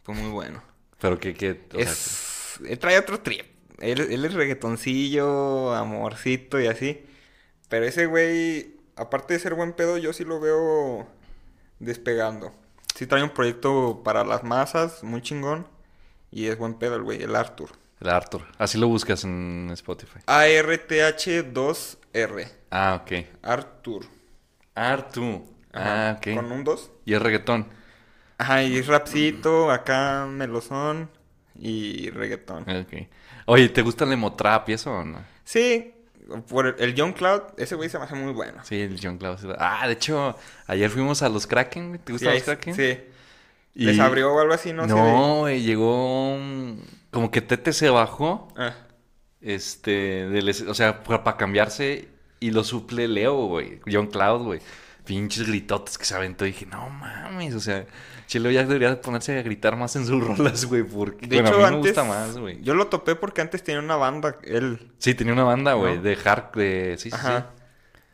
Pues muy bueno. Pero que, o sea, es... Él trae otro trip. Él, él es reggaetoncillo, amorcito y así. Pero ese güey, aparte de ser buen pedo, yo sí lo veo despegando. Sí trae un proyecto para las masas, muy chingón. Y es buen pedo el güey, el Arthur. El Arthur. Así lo buscas en Spotify. A-R-T-H-2-R. Ah, ok. Arthur. Arthur. Ajá, Ah, ok. Con un 2. Y es reggaetón. Ajá, y rapcito, acá melosón y reggaetón. Ok. Oye, ¿te gusta el emotrap y eso o no? Sí, por el, John Cloud, ese güey se me hace muy bueno. Sí, el John Claus. Ah, de hecho, ayer fuimos a los Kraken. ¿Te Sí, gustan ahí- los Kraken? sí. Y- ¿Les abrió o algo así? No, sé. No, llegó... un- Como que Tete se bajó, Ah, este, del o sea, para cambiarse y lo suple Leo, güey. John Cloud, güey. Pinches gritotes que se aventó. Y dije, no mames, o sea, Chelo ya debería de ponerse a gritar más en sus rolas, güey, porque... de bueno, hecho, a mí me antes. gusta más, güey. Yo lo topé porque antes tenía una banda, él. Sí, tenía una banda, güey, ¿No? de hard, de... Sí, sí, Ajá.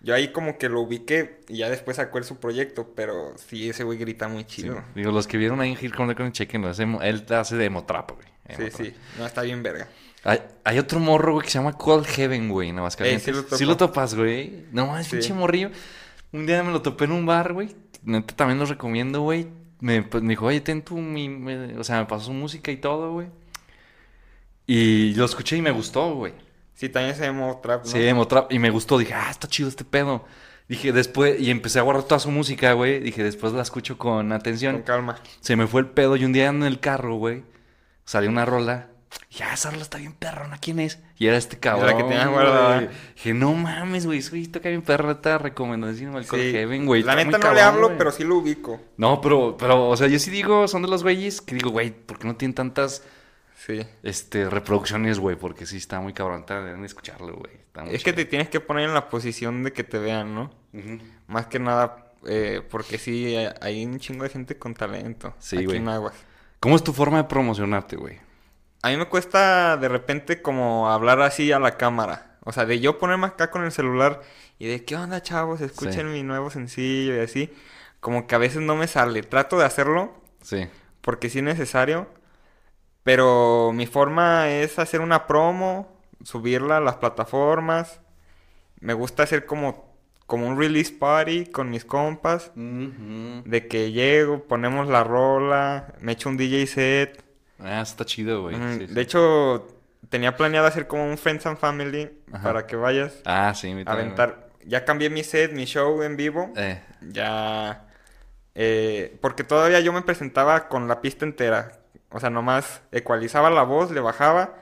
Yo ahí como que lo ubiqué y ya después sacó su proyecto, pero sí, ese güey grita muy sí. chido. Digo, los que vieron ahí en the Crunch, chequenlo. Él hace de emotrap, güey. Sí, sí. No, está bien verga. Hay, hay otro morro, güey, que se llama Cold Heaven, güey, en Aguascalientes. Eh, sí lo. Sí lo topas, güey. No más, Sí. pinche morrillo. Un día me lo topé en un bar, güey. Neta, también lo recomiendo, güey. Me, pues, me dijo, oye, ten tu... Mi, me- o sea, me pasó su música y todo, güey. Y lo escuché y me gustó, güey. Sí, también se llama Trap, ¿no? Sí, emotrap. Y me gustó. Dije, ah, está chido este pedo. Dije, después... Y empecé a guardar toda su música, güey. Dije, después la escucho con atención. Con calma. Se me fue el pedo y un día en el carro, güey, salió una rola. Ya, esa rola está bien perrona, ¿quién es? Y era este cabrón. la que tenías guardada. Dije, no mames, güey, soy toca bien perra, te recomendación al Sí. Heaven, güey. La neta no le hablo, pero sí lo ubico. No, pero, pero, o sea, yo sí digo, son de los güeyes que digo, güey, ¿por qué no tienen tantas, Sí. este, reproducciones, güey? Porque sí está muy cabrón, deben escucharlo, güey. Es que te tienes que poner en la posición de que te vean, ¿no? Más que nada, eh, porque sí, hay- un chingo de gente con talento. Sí, aquí güey. en Aguas. ¿Cómo es tu forma de promocionarte, güey? A mí me cuesta de repente como hablar así a la cámara. O sea, de yo ponerme acá con el celular y de qué onda, chavos, escuchen mi nuevo sencillo y así. Como que a veces no me sale. Trato de hacerlo Sí. porque sí es necesario. Pero mi forma es hacer una promo, subirla a las plataformas. Me gusta hacer como, como un release party con mis compas. De que llego, ponemos la rola, me echo un DJ set. Ah, está chido, güey. Ujú, sí, sí. De hecho, tenía planeado hacer como un Friends and Family Ajá. para que vayas Ah, sí, mi aventar. Ya cambié mi set, mi show en vivo. Eh, Ya. eh, porque todavía yo me presentaba con la pista entera. O sea, nomás ecualizaba la voz, le bajaba.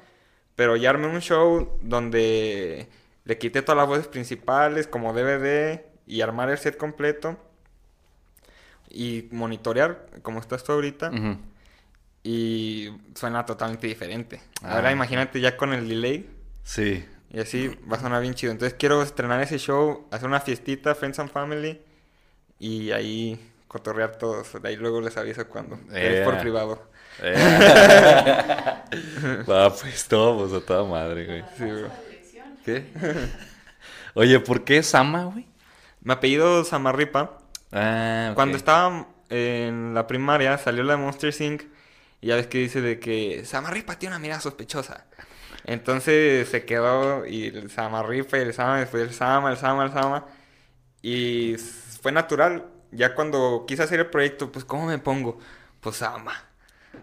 Pero ya armé un show donde le quité todas las voces principales como DVD y armar el set completo y monitorear como estás tú ahorita y suena totalmente diferente. Ah. Ahora imagínate ya con el delay Sí. y así va a sonar bien chido. Entonces quiero estrenar ese show, hacer una fiestita, Friends and Family y ahí cotorrear todos. De ahí luego les aviso cuando. Es por Yeah. privado. Eh. Va, pues todo, pues a toda madre, güey. Sí, bro. ¿Qué? Oye, ¿por qué Sama, güey? Mi apellido Samarripa. Ah. Cuando estaba en la primaria salió la de Monster Inc. Y ya ves que dice de que Samarripa tiene una mirada sospechosa. Entonces se quedó y el Samarripa y el Sama, después el Sama, el Sama, el Sama. Y fue natural. Ya cuando quise hacer el proyecto, pues ¿cómo me pongo? Pues Sama.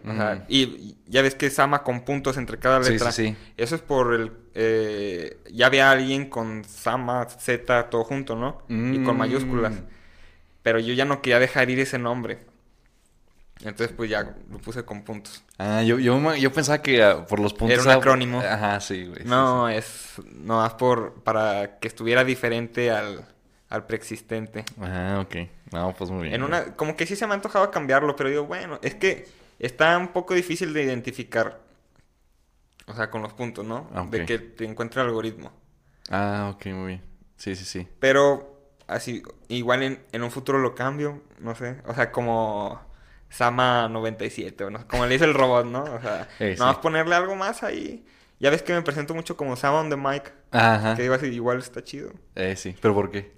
Mm. y ya ves que es Sama con puntos entre cada letra. sí, sí. Eso es por el... eh, ya había alguien con Sama, Z, todo junto, ¿no? Y con Mm. mayúsculas. Pero yo ya no quería dejar ir ese nombre. Entonces, pues ya lo puse con puntos. Ah, yo, yo, yo pensaba que ah, por los puntos... Era un acrónimo. Ajá, sí, güey. sí, No, es nomás por para que estuviera diferente al, al preexistente. Ah, ok. No, pues muy bien. En güey. una, como que sí se me ha antojado cambiarlo, pero digo, bueno, es que está un poco difícil de identificar. O sea, con los puntos, ¿no? Ah. De que te encuentre el algoritmo. Ah, ok, muy bien. Sí, sí, sí. Pero así, igual en, en un futuro lo cambio, no sé. O sea, como Sama 97, o no, como le dice el robot, ¿no? O sea, Eh, nada más sí. ponerle algo más ahí. Ya ves que me presento mucho como Sama on the mic. Ajá. Que digo así, igual está chido. Eh, sí. ¿Pero por qué?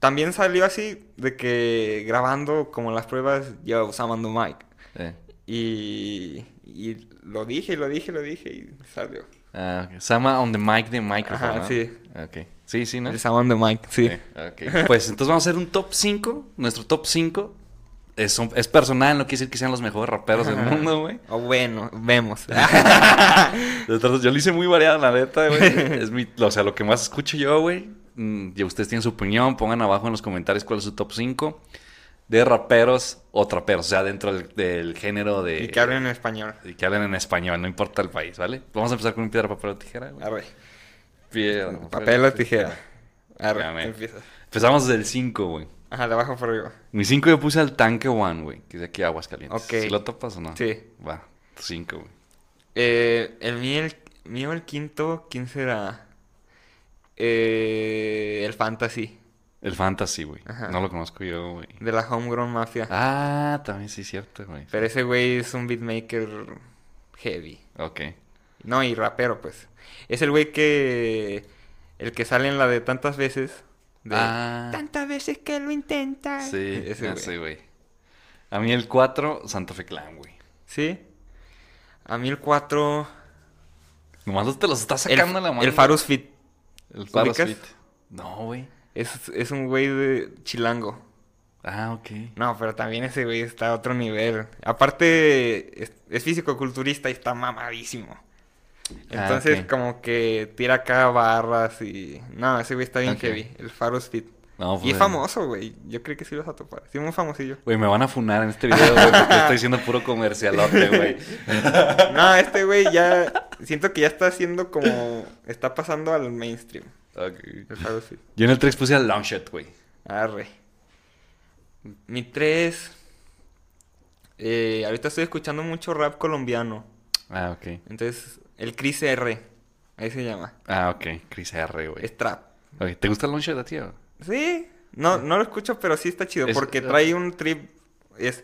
También salió así de que grabando como las pruebas yo Sama on the mic. Eh. Y, y lo dije, y lo dije, lo dije y salió. Ah, ok. Sama on the mic de microphone, Ajá, ¿no? sí. Ok. Sí, sí, ¿no? El Sama on the mic, sí. Eh, ok. Pues entonces vamos a hacer un top 5. Nuestro top 5 es, un- es personal, no quiere decir que sean los mejores raperos del mundo, güey. O bueno, vemos. Yo lo hice muy variada, la neta, güey. Es mi, o sea, lo que más escucho yo, güey. Mm, Y ustedes tienen su opinión, pongan abajo en los comentarios cuál es su top 5 de raperos o traperos, o sea, dentro del, del género de... y que hablen en español. y que hablen en español, no importa el país, ¿vale? Vamos a empezar con un piedra, papel o tijera, güey. Arre. Piedra, Papel o tijera. Arre, empieza. Empezamos desde el 5, güey. Ajá, de abajo por arriba. Mi 5 yo puse al tanque One, güey, que es de aquí a Aguascalientes. Ok. ¿Sí lo topas o no? Sí. Va, 5, güey. Eh, el mío, el mío, el quinto, ¿quién será? Eh, el Fantasy, El Fantasy, güey. No lo conozco yo, güey. de la Homegrown Mafia. Ah, también sí, cierto, güey. Pero ese güey es un beatmaker heavy. Ok. No, y rapero, pues. Es el güey que... El que sale en la de tantas veces. De Ah. Tantas veces que lo intentas. Sí, Ese güey. A mí el 4, Santa Fe Clan, güey. ¿Sí? A mí el 4... Nomás te los estás El, sacando a la mano. el Farus Fit. El ¿ubicas? Fit. No, güey. Es, es un güey de chilango. Ah, ok. No, pero también ese güey está a otro nivel. Aparte, es, es físico-culturista y está mamadísimo. Ah, Entonces, como que tira acá barras y... No, ese güey está bien Ok. heavy. El Farus Fit. No, Y pues, es famoso, güey. Yo creo que sí lo vas a topar. Sí, muy famosillo. Güey, me van a funar en este video, güey, porque estoy haciendo puro comercialote, güey. No, este güey ya... Siento que ya está haciendo como... Está pasando al mainstream. Yo en el 3 puse al Longshot, güey. Arre. Mi 3... Eh, ahorita estoy escuchando mucho rap colombiano. Ah, ok. Entonces, el Chris R. Ahí se llama. Ah, ok. Chris R, güey. Es trap. ¿Te gusta el Longshot a ti? Sí. No, no lo escucho, pero sí está chido. Es- Porque trae un trip. Es.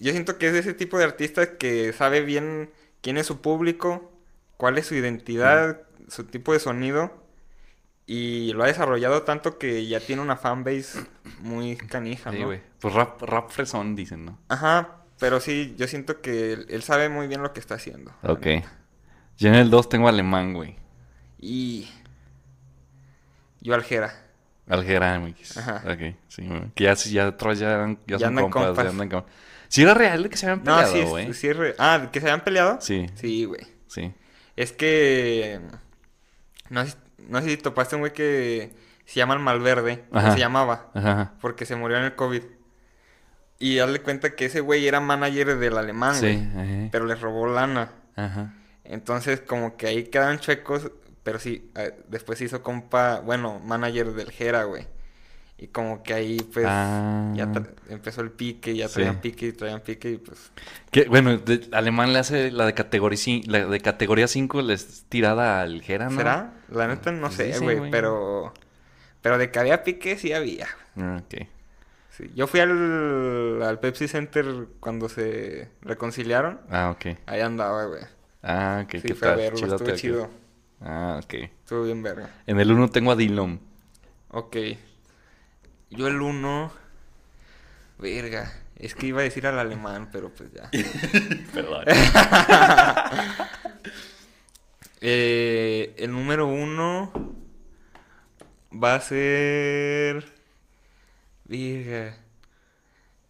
Yo siento que es de ese tipo de artista que sabe bien quién es su público, cuál es su identidad, su tipo de sonido. Y lo ha desarrollado tanto que ya tiene una fanbase muy canija, Sí, ¿no? güey. Pues rap, rap fresón, dicen, ¿no? Ajá, pero sí, yo siento que él, él sabe muy bien lo que está haciendo. Ok. Yo en el 2 tengo alemán, güey. Y. Yo Aljera. Algeramix. Ajá. Ok, sí, güey. Que ya, ya ya, eran- ya Ya son andan compas, compas. ya andan compas. ¿Sí era real que se habían No, peleado, sí, güey? es- sí es re- Ah, ¿que se habían peleado? Sí, Sí, güey. sí. Es que. No sé, no sé si topaste un güey que se llama el Malverde. o se llamaba. Ajá. Porque se murió en el COVID. Y darle cuenta que ese güey era manager del alemán, Sí, güey. Pero les robó lana. Ajá. Entonces, como que ahí quedan chuecos, pero sí, eh, después se hizo compa, bueno, manager del Jera, güey. Y como que ahí, pues, Ah. ya tra- empezó el pique, ya Sí. traían pique y traían pique y pues... Que, bueno, de- Alemán le hace la de categoría, la de categoría 5, le es tirada al Jera, ¿no? ¿Será? La neta no Pues sé, güey, pero... Pero de que había pique, sí había. Ah, ok. Sí. Yo fui al, al Pepsi Center cuando se reconciliaron. Ah, ok. Ahí andaba, güey. Ah, ok. Sí, ¿Qué fui a tal? verlo, estuvo chido. Ah, ok. Estuvo bien verga. En el 1 tengo a Dillon. Ok. Yo el uno... Verga. Es que iba a decir al alemán, pero pues ya. Perdón. Eh, el número uno va a ser. Virga.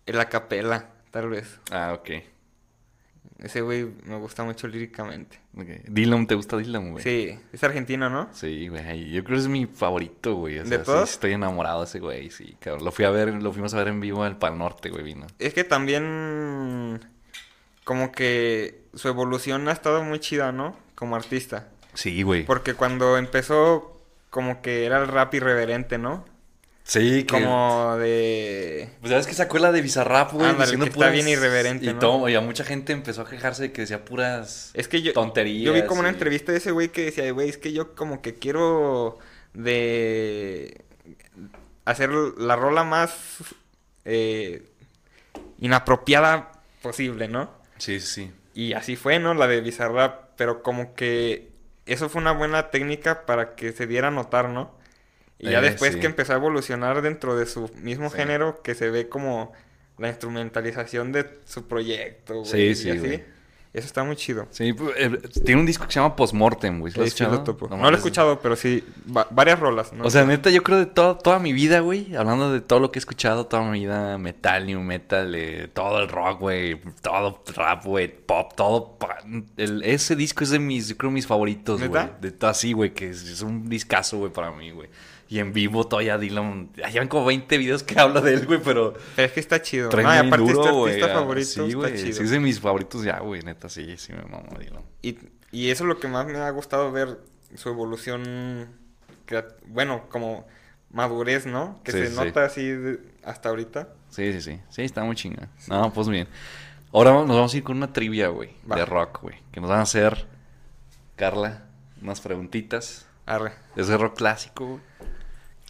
El acapela, tal vez. ah, ok. Ese güey me gusta mucho líricamente. Ok. Dillon, ¿te gusta Dillon, güey? Sí, es argentino, ¿no? Sí, güey. Yo creo que es mi favorito, güey. O ¿De sí, todos? estoy enamorado de ese güey, sí, cabrón. Lo fui a ver, lo fuimos a ver en vivo al Pal Norte, güey, vino. Es que también. Como que su evolución ha estado muy chida, ¿no? Como artista. Sí, güey. Porque cuando empezó, como que era el rap irreverente, ¿no? Sí, que... Como de. Pues sabes que sacó la de Bizarrap, güey, Ándale, diciendo que está puras... bien irreverente, Y ¿no? todo, y a mucha gente empezó a quejarse de que decía puras... Es que yo, Tonterías yo vi como una entrevista de ese güey que decía, güey, es que yo como que quiero de hacer la rola más eh, inapropiada posible, ¿no? Sí, sí, sí. Y así fue, ¿no? La de Bizarrap, pero como que eso fue una buena técnica para que se diera a notar, ¿no? Y ya Eh, después sí. que empezó a evolucionar dentro de su mismo Sí. género, que se ve como la instrumentalización de su proyecto, güey. Sí, y sí, así. güey. Eso está muy chido. Sí, eh, tiene un disco que se llama Postmortem, güey. ¿Sí lo has escuchado? topo. No, lo he escuchado, pero sí, va- varias rolas, ¿no? O sea, neta, yo creo de todo, toda mi vida, güey, hablando de todo lo que he escuchado, toda mi vida, metal, new metal, eh, todo el rock, güey, todo rap, güey, pop, todo. el- ese disco es de mis, yo creo, mis favoritos, güey. De todo así, güey, que es, es un discazo, güey, para mí, güey. Y en vivo todavía Dylan, llevan como 20 videos que habla de él, güey, pero Pero es que está chido. No, y aparte duro, este artista ah, favorito Sí, está chido. sí es de mis favoritos ya, güey, neta, sí, sí me mamo Dylan. Y, y eso es lo que más me ha gustado ver, su evolución, bueno, como madurez, ¿no? Que Sí, se sí. nota así de- hasta ahorita. Sí, sí, sí. Sí, está muy chinga. No, pues bien. Ahora nos vamos a ir con una trivia, güey. De rock, güey. Que nos van a hacer, Carla, unas preguntitas. Arre. Es de rock clásico, güey.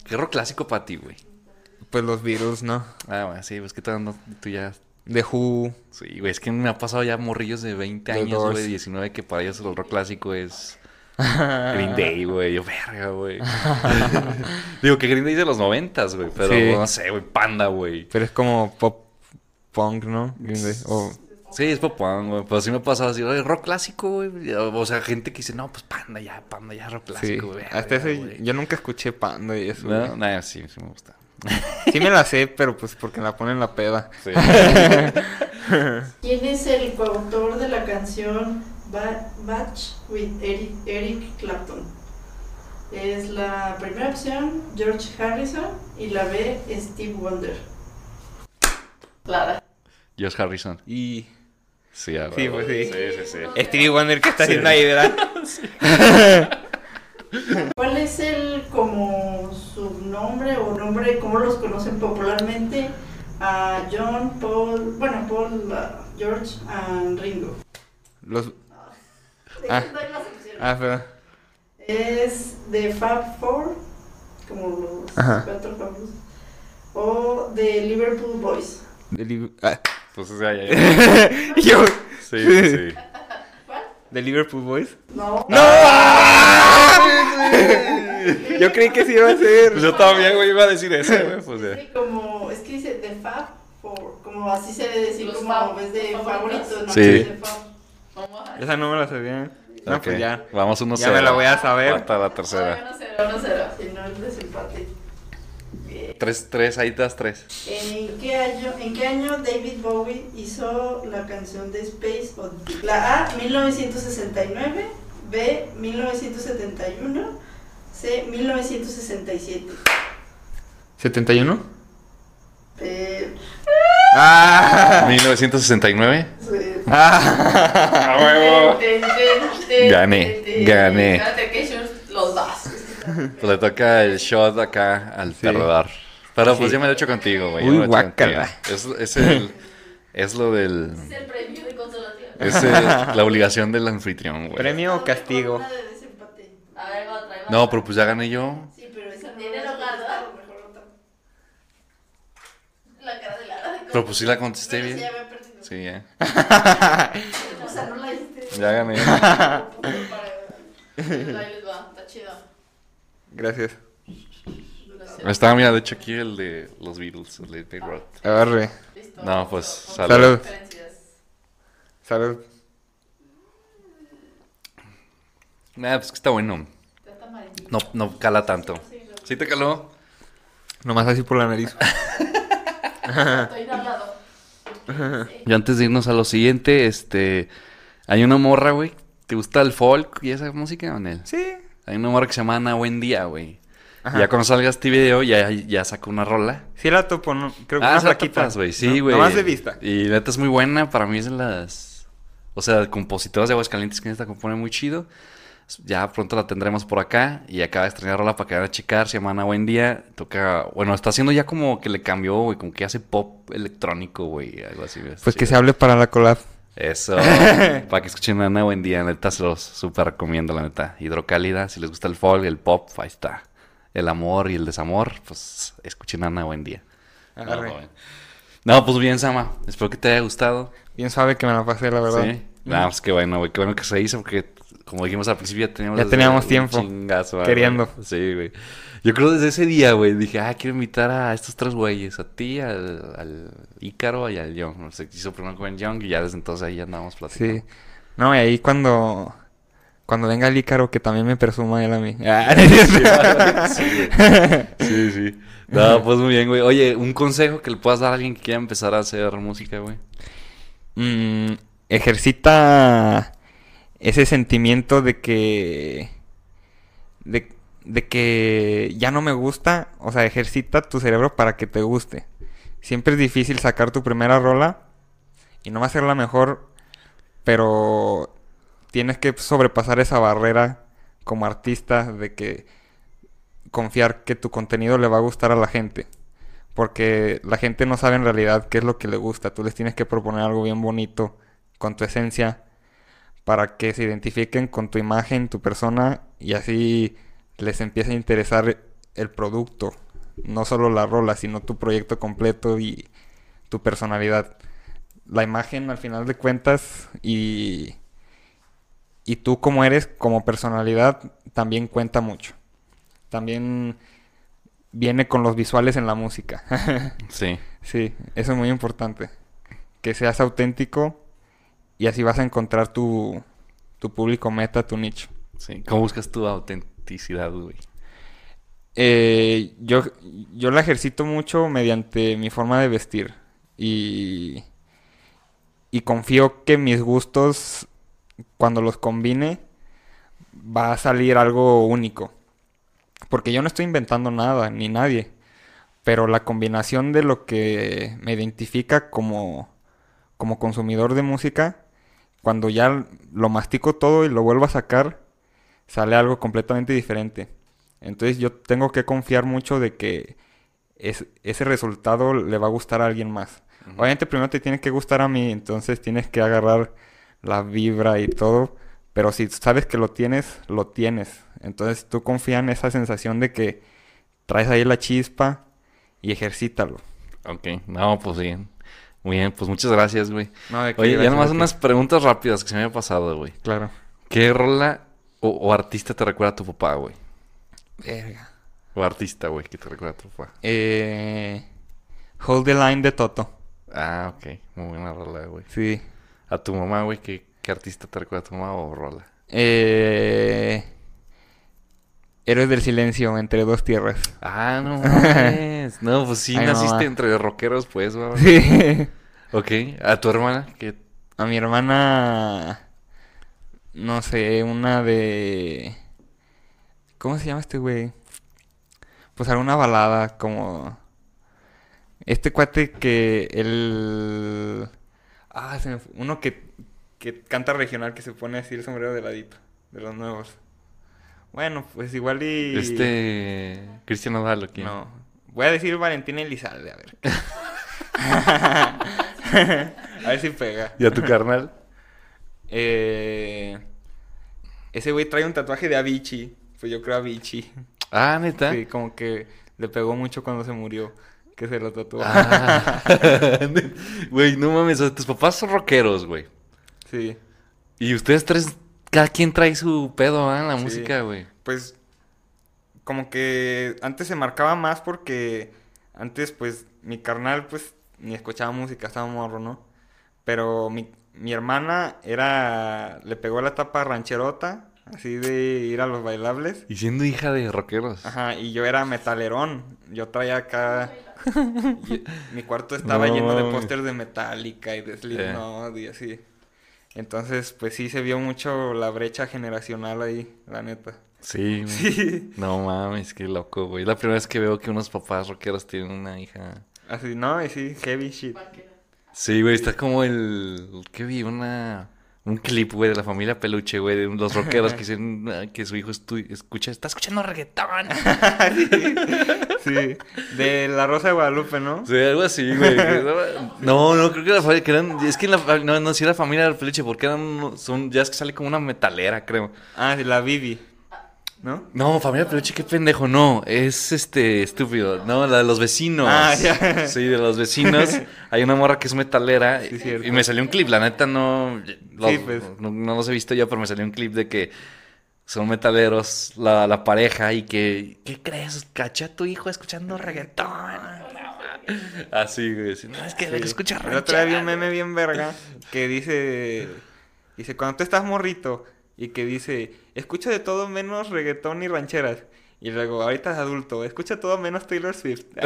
¿Qué rock clásico para ti, güey? Pues los virus, ¿no? Ah, bueno, sí, pues que no- tú ya... The Who. Sí, güey, es que me ha pasado ya morrillos de 20 The años, güey, 19, que para ellos el rock clásico es... Green Day, güey. Yo, verga, güey. Digo que Green Day es de los 90, güey. Pero Sí. no sé, güey. Panda, güey. Pero es como pop punk, ¿no? Green Day. O- Sí, es pop punk, güey. Pero sí me ha pasado así, oye, rock clásico, güey. O sea, gente que dice, no, pues panda ya, panda ya, rock sí. clásico, güey. Hasta güey. yo nunca escuché Panda y eso. No, güey. no, sí, sí me gusta. Sí me la sé, pero pues porque la ponen en la peda. Sí. ¿Quién es el coautor de la canción Ba- Batch with Eric, Eric Clapton? Es la primera opción George Harrison y la B Steve Wonder. Clara. Josh Harrison. Y Sí, a Sí, pues sí. Sí, sí, sí. Stevie Wonder, ¿qué está haciendo ahí, verdad? ¿Cuál es el como subnombre o nombre, cómo los conocen popularmente a John, Paul, bueno, Paul, uh, George and Ringo? Los... Ah. opciones. Ah, pero... Es de Fab Four, como los Ajá. cuatro famosos, o de Liverpool Boys. De, Liv- ah. Pues, o sea, ya, ya. Yo... Sí, sí, sí. ¿De Liverpool Boys? No. ¡No! Yo creí que sí iba a ser. Pues yo también, güey, iba a decir eso, güey. Pues ya. Sí, como, es que dice de Fab como así se debe decir, Los como Fab, en vez de favoritos. no Sí. de Fab. Esa no me la sabía. No, Ok, pues ya. Vamos uno Ya me la voy a saber. Falta la tercera. no sé, no sé. Si no es desempate. Tres, tres, ahí das tres. ¿En qué, año, ¿En qué año David Bowie hizo la canción de Space Oddity? La A, 1969, B, 1971, C, 1967. ¿71? Pero, ¡Ah! 1969. sí, ¡Ah! huevo! Gané, gané. Los. Pues le toca el shot acá al perdedor. Pero pues Sí. yo me lo echo contigo, güey. Uy, yo lo guácala. Es, es, el, es lo del... Es el premio de consolación. Es el- la obligación del anfitrión, güey. ¿Premio o castigo? No, pero pues ya gané yo. Sí, pero esa ¿Tiene otra. La cara de Lara. de Pero pues sí la contesté Pero sí, bien. Sí, ya. O sea, no la hiciste. Ya gané. Para- Ahí les va, está mira, de hecho aquí el de los Beatles, el de Big Road. Agarre. Listo. No, pues, salud. Salud. Salud. Nah, pues que está bueno. No, no cala tanto. ¿Sí te caló? Nomás así por la nariz. Estoy inhalado. Y antes de irnos a lo siguiente, este... Hay una morra, güey. ¿Te gusta el folk y esa música, Manel? Sí. Hay una morra que se llama Ana Buen Día, güey. Ajá. Ya cuando salga este video, ya, ya sacó una rola. Sí la topo, ¿no? Creo que Ah, una se la flaquita. topas, güey. Sí, ¿no? güey. Nomás de vista. Y neta es muy buena. Para mí es de las... O sea, compositoras de Aguascalientes que neta compone muy chido. Ya pronto la tendremos por acá. Y acaba de estrenar rola para que vayan a checar. Se llama Ana Buen Día. Toca... Bueno, está haciendo ya como que le cambió, güey. Como que hace pop electrónico, güey. Algo así. Pues que se hable para la collab. Eso. para que escuchen a Ana Buen Día. Neta, se los súper recomiendo, la neta. Hidrocálida. Si les gusta el folk, el pop, ahí está. El amor y el desamor, pues escuchen a Ana Buen Día. Agarre. joven. No, pues bien, Sama. Espero que te haya gustado. Bien suave que me la pasé, la verdad. Sí. Nada, pues qué bueno, güey. Qué bueno que se hizo porque, como dijimos al principio, ya teníamos... Ya teníamos un tiempo. chingazo, güey. Queriendo. Sí, güey. Yo creo desde ese día, güey, dije, ah, quiero invitar a estos tres güeyes. A ti, al, al Ícaro y al Young. Sé, hizo primero con el Young y ya desde entonces ahí ya andábamos platicando. Sí. No, y ahí cuando... Cuando venga el Ícaro, que también me presuma él a mí. Ah, Sí, sí, sí. No, pues muy bien, güey. Oye, un consejo que le puedas dar a alguien que quiera empezar a hacer música, güey. Mm, ejercita ese sentimiento de que de, de que ya no me gusta, o sea, ejercita tu cerebro para que te guste. Siempre es difícil sacar tu primera rola y no va a ser la mejor, pero tienes que sobrepasar esa barrera como artista de que confiar que tu contenido le va a gustar a la gente. Porque la gente no sabe en realidad qué es lo que le gusta. Tú les tienes que proponer algo bien bonito con tu esencia para que se identifiquen con tu imagen, tu persona y así les empiece a interesar el producto. No solo la rola, sino tu proyecto completo y tu personalidad. La imagen al final de cuentas y, y tú como eres como personalidad también cuenta mucho. También viene con los visuales en la música. Sí. Sí, eso es muy importante. Que seas auténtico y así vas a encontrar tu, tu público meta, tu nicho. Sí. ¿Cómo buscas tu autenticidad, güey? Eh, yo, yo la ejercito mucho mediante mi forma de vestir y, y confío que mis gustos, cuando los combine, va a salir algo único. Porque yo no estoy inventando nada, ni nadie. Pero la combinación de lo que me identifica como, como consumidor de música, cuando ya lo mastico todo y lo vuelvo a sacar, sale algo completamente diferente. Entonces yo tengo que confiar mucho de que es- ese resultado le va a gustar a alguien más. Obviamente primero te tiene que gustar a mí, entonces tienes que agarrar la vibra y todo. Pero si sabes que lo tienes, lo tienes. Entonces tú confía en esa sensación de que traes ahí la chispa y ejercítalo. Ok. No, pues bien. Muy bien, pues muchas gracias, güey. No, de que Oye, ya nomás unas preguntas rápidas que se me había pasado, güey. Claro. ¿Qué rola o, o artista te recuerda a tu papá, güey? Verga. O artista, güey, que te recuerda a tu papá. Eh, Hold the Line de Toto. Ah, ok. Muy buena rola, güey. Sí. A tu mamá, güey, ¿qué, qué artista te recuerda a tu mamá o rola? Eh, Héroes del Silencio, Entre Dos Tierras. Ah, no mames. No, pues sí, Ay, naciste mamá. entre rockeros, pues, güey. Sí. Ok. ¿A tu hermana? ¿Qué? A mi hermana, no sé, una de... ¿Cómo se llama este güey? Pues alguna balada como... Este cuate que el... Ah, se me fue. Uno que, que canta regional, que se pone así el sombrero de ladito, de los nuevos. Bueno, pues igual y... Este. Cristian Nodal, ¿o quién? No. Voy a decir Valentín Elizalde, a ver. a ver si pega. ¿Y a tu carnal? Eh, ese güey trae un tatuaje de Avicii. Pues yo creo Avicii. Ah, neta. Sí, como que le pegó mucho cuando se murió. Que se lo tatuó. Ah. Güey, no mames, o sea, tus papás son rockeros, güey. Sí. Y ustedes tres, cada quien trae su pedo, ¿ah? En la Sí. música, güey. Pues como que antes se marcaba más porque antes pues mi carnal pues ni escuchaba música, estaba morro, ¿no? Pero mi, mi hermana era, le pegó la tapa rancherota, así de ir a los bailables. Y siendo hija de rockeros. Ajá, y yo era metalerón. Yo traía acá. y- mi cuarto estaba No lleno de mames. pósters de Metallica y de Slipknot y así. Entonces, pues sí se vio mucho la brecha generacional ahí, la neta. Sí. Sí. No mames, qué loco, güey. La primera vez que veo que unos papás rockeros tienen una hija. Así, no, y sí, heavy shit. Sí, güey, está como el. ¿Qué vi? Una. Un clip, güey, de la familia Peluche, güey, de los rockeros que dicen ah, que su hijo estu- escucha, está escuchando reggaetón. Sí, de La Rosa de Guadalupe, ¿no? Sí, algo así, güey. No, no, creo que la familia, que eran, es que en la, no, no, sí era familia del peluche, porque eran, son, ya es que sale como una metalera, creo. Ah, sí, la Bibi. ¿No? No, familia peluche, qué pendejo, no, es este, estúpido, no, la de los vecinos. Ah, ya. Sí, de los vecinos, hay una morra que es metalera, Sí, y- me salió un clip, la neta no, los- Sí, pues. no, no los he visto yo, pero me salió un clip de que son metaleros la, la pareja y que, ¿qué crees? Caché a tu hijo escuchando reggaetón. Así, güey. No, es que Sí. escucha El otro día vi un ranchera". meme bien verga que dice, dice, cuando tú estás morrito y que dice, escucha de todo menos reggaetón y rancheras. Y luego, ahorita es adulto, escucha todo menos Taylor Swift.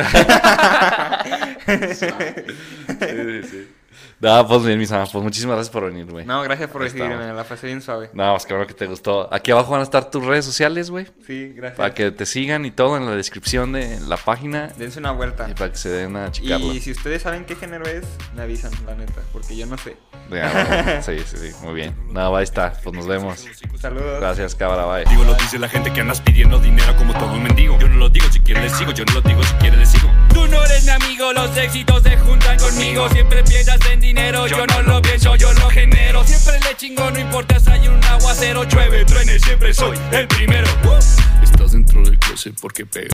Sí, sí, sí. No, pues bien, mis amas, pues muchísimas gracias por venir, güey. no, gracias por recibirme, la pasé bien suave. No, pues claro que te gustó. Aquí abajo van a estar tus redes sociales, güey. Sí, gracias. Para que te sigan y todo en la descripción de la página. Dense una vuelta. Y para que se den a checarlo. Y si ustedes saben qué género es, me avisan, la neta, porque yo no sé. Ya, bueno, sí, sí, sí, muy bien. No, ahí está, pues nos vemos. Saludos. Gracias, cabra, bye. Digo, lo dice la gente que andas pidiendo dinero como todo un mendigo. Yo no lo digo, si quiere le sigo, yo no lo digo, si quiere le sigo. Tú no eres mi amigo, los éxitos se juntan conmigo. Siempre piensas en dinero, yo no lo pienso, yo lo genero. Siempre le chingo, no importa si hay un aguacero, llueve, truene, siempre soy el primero. Estás dentro del closet porque pega.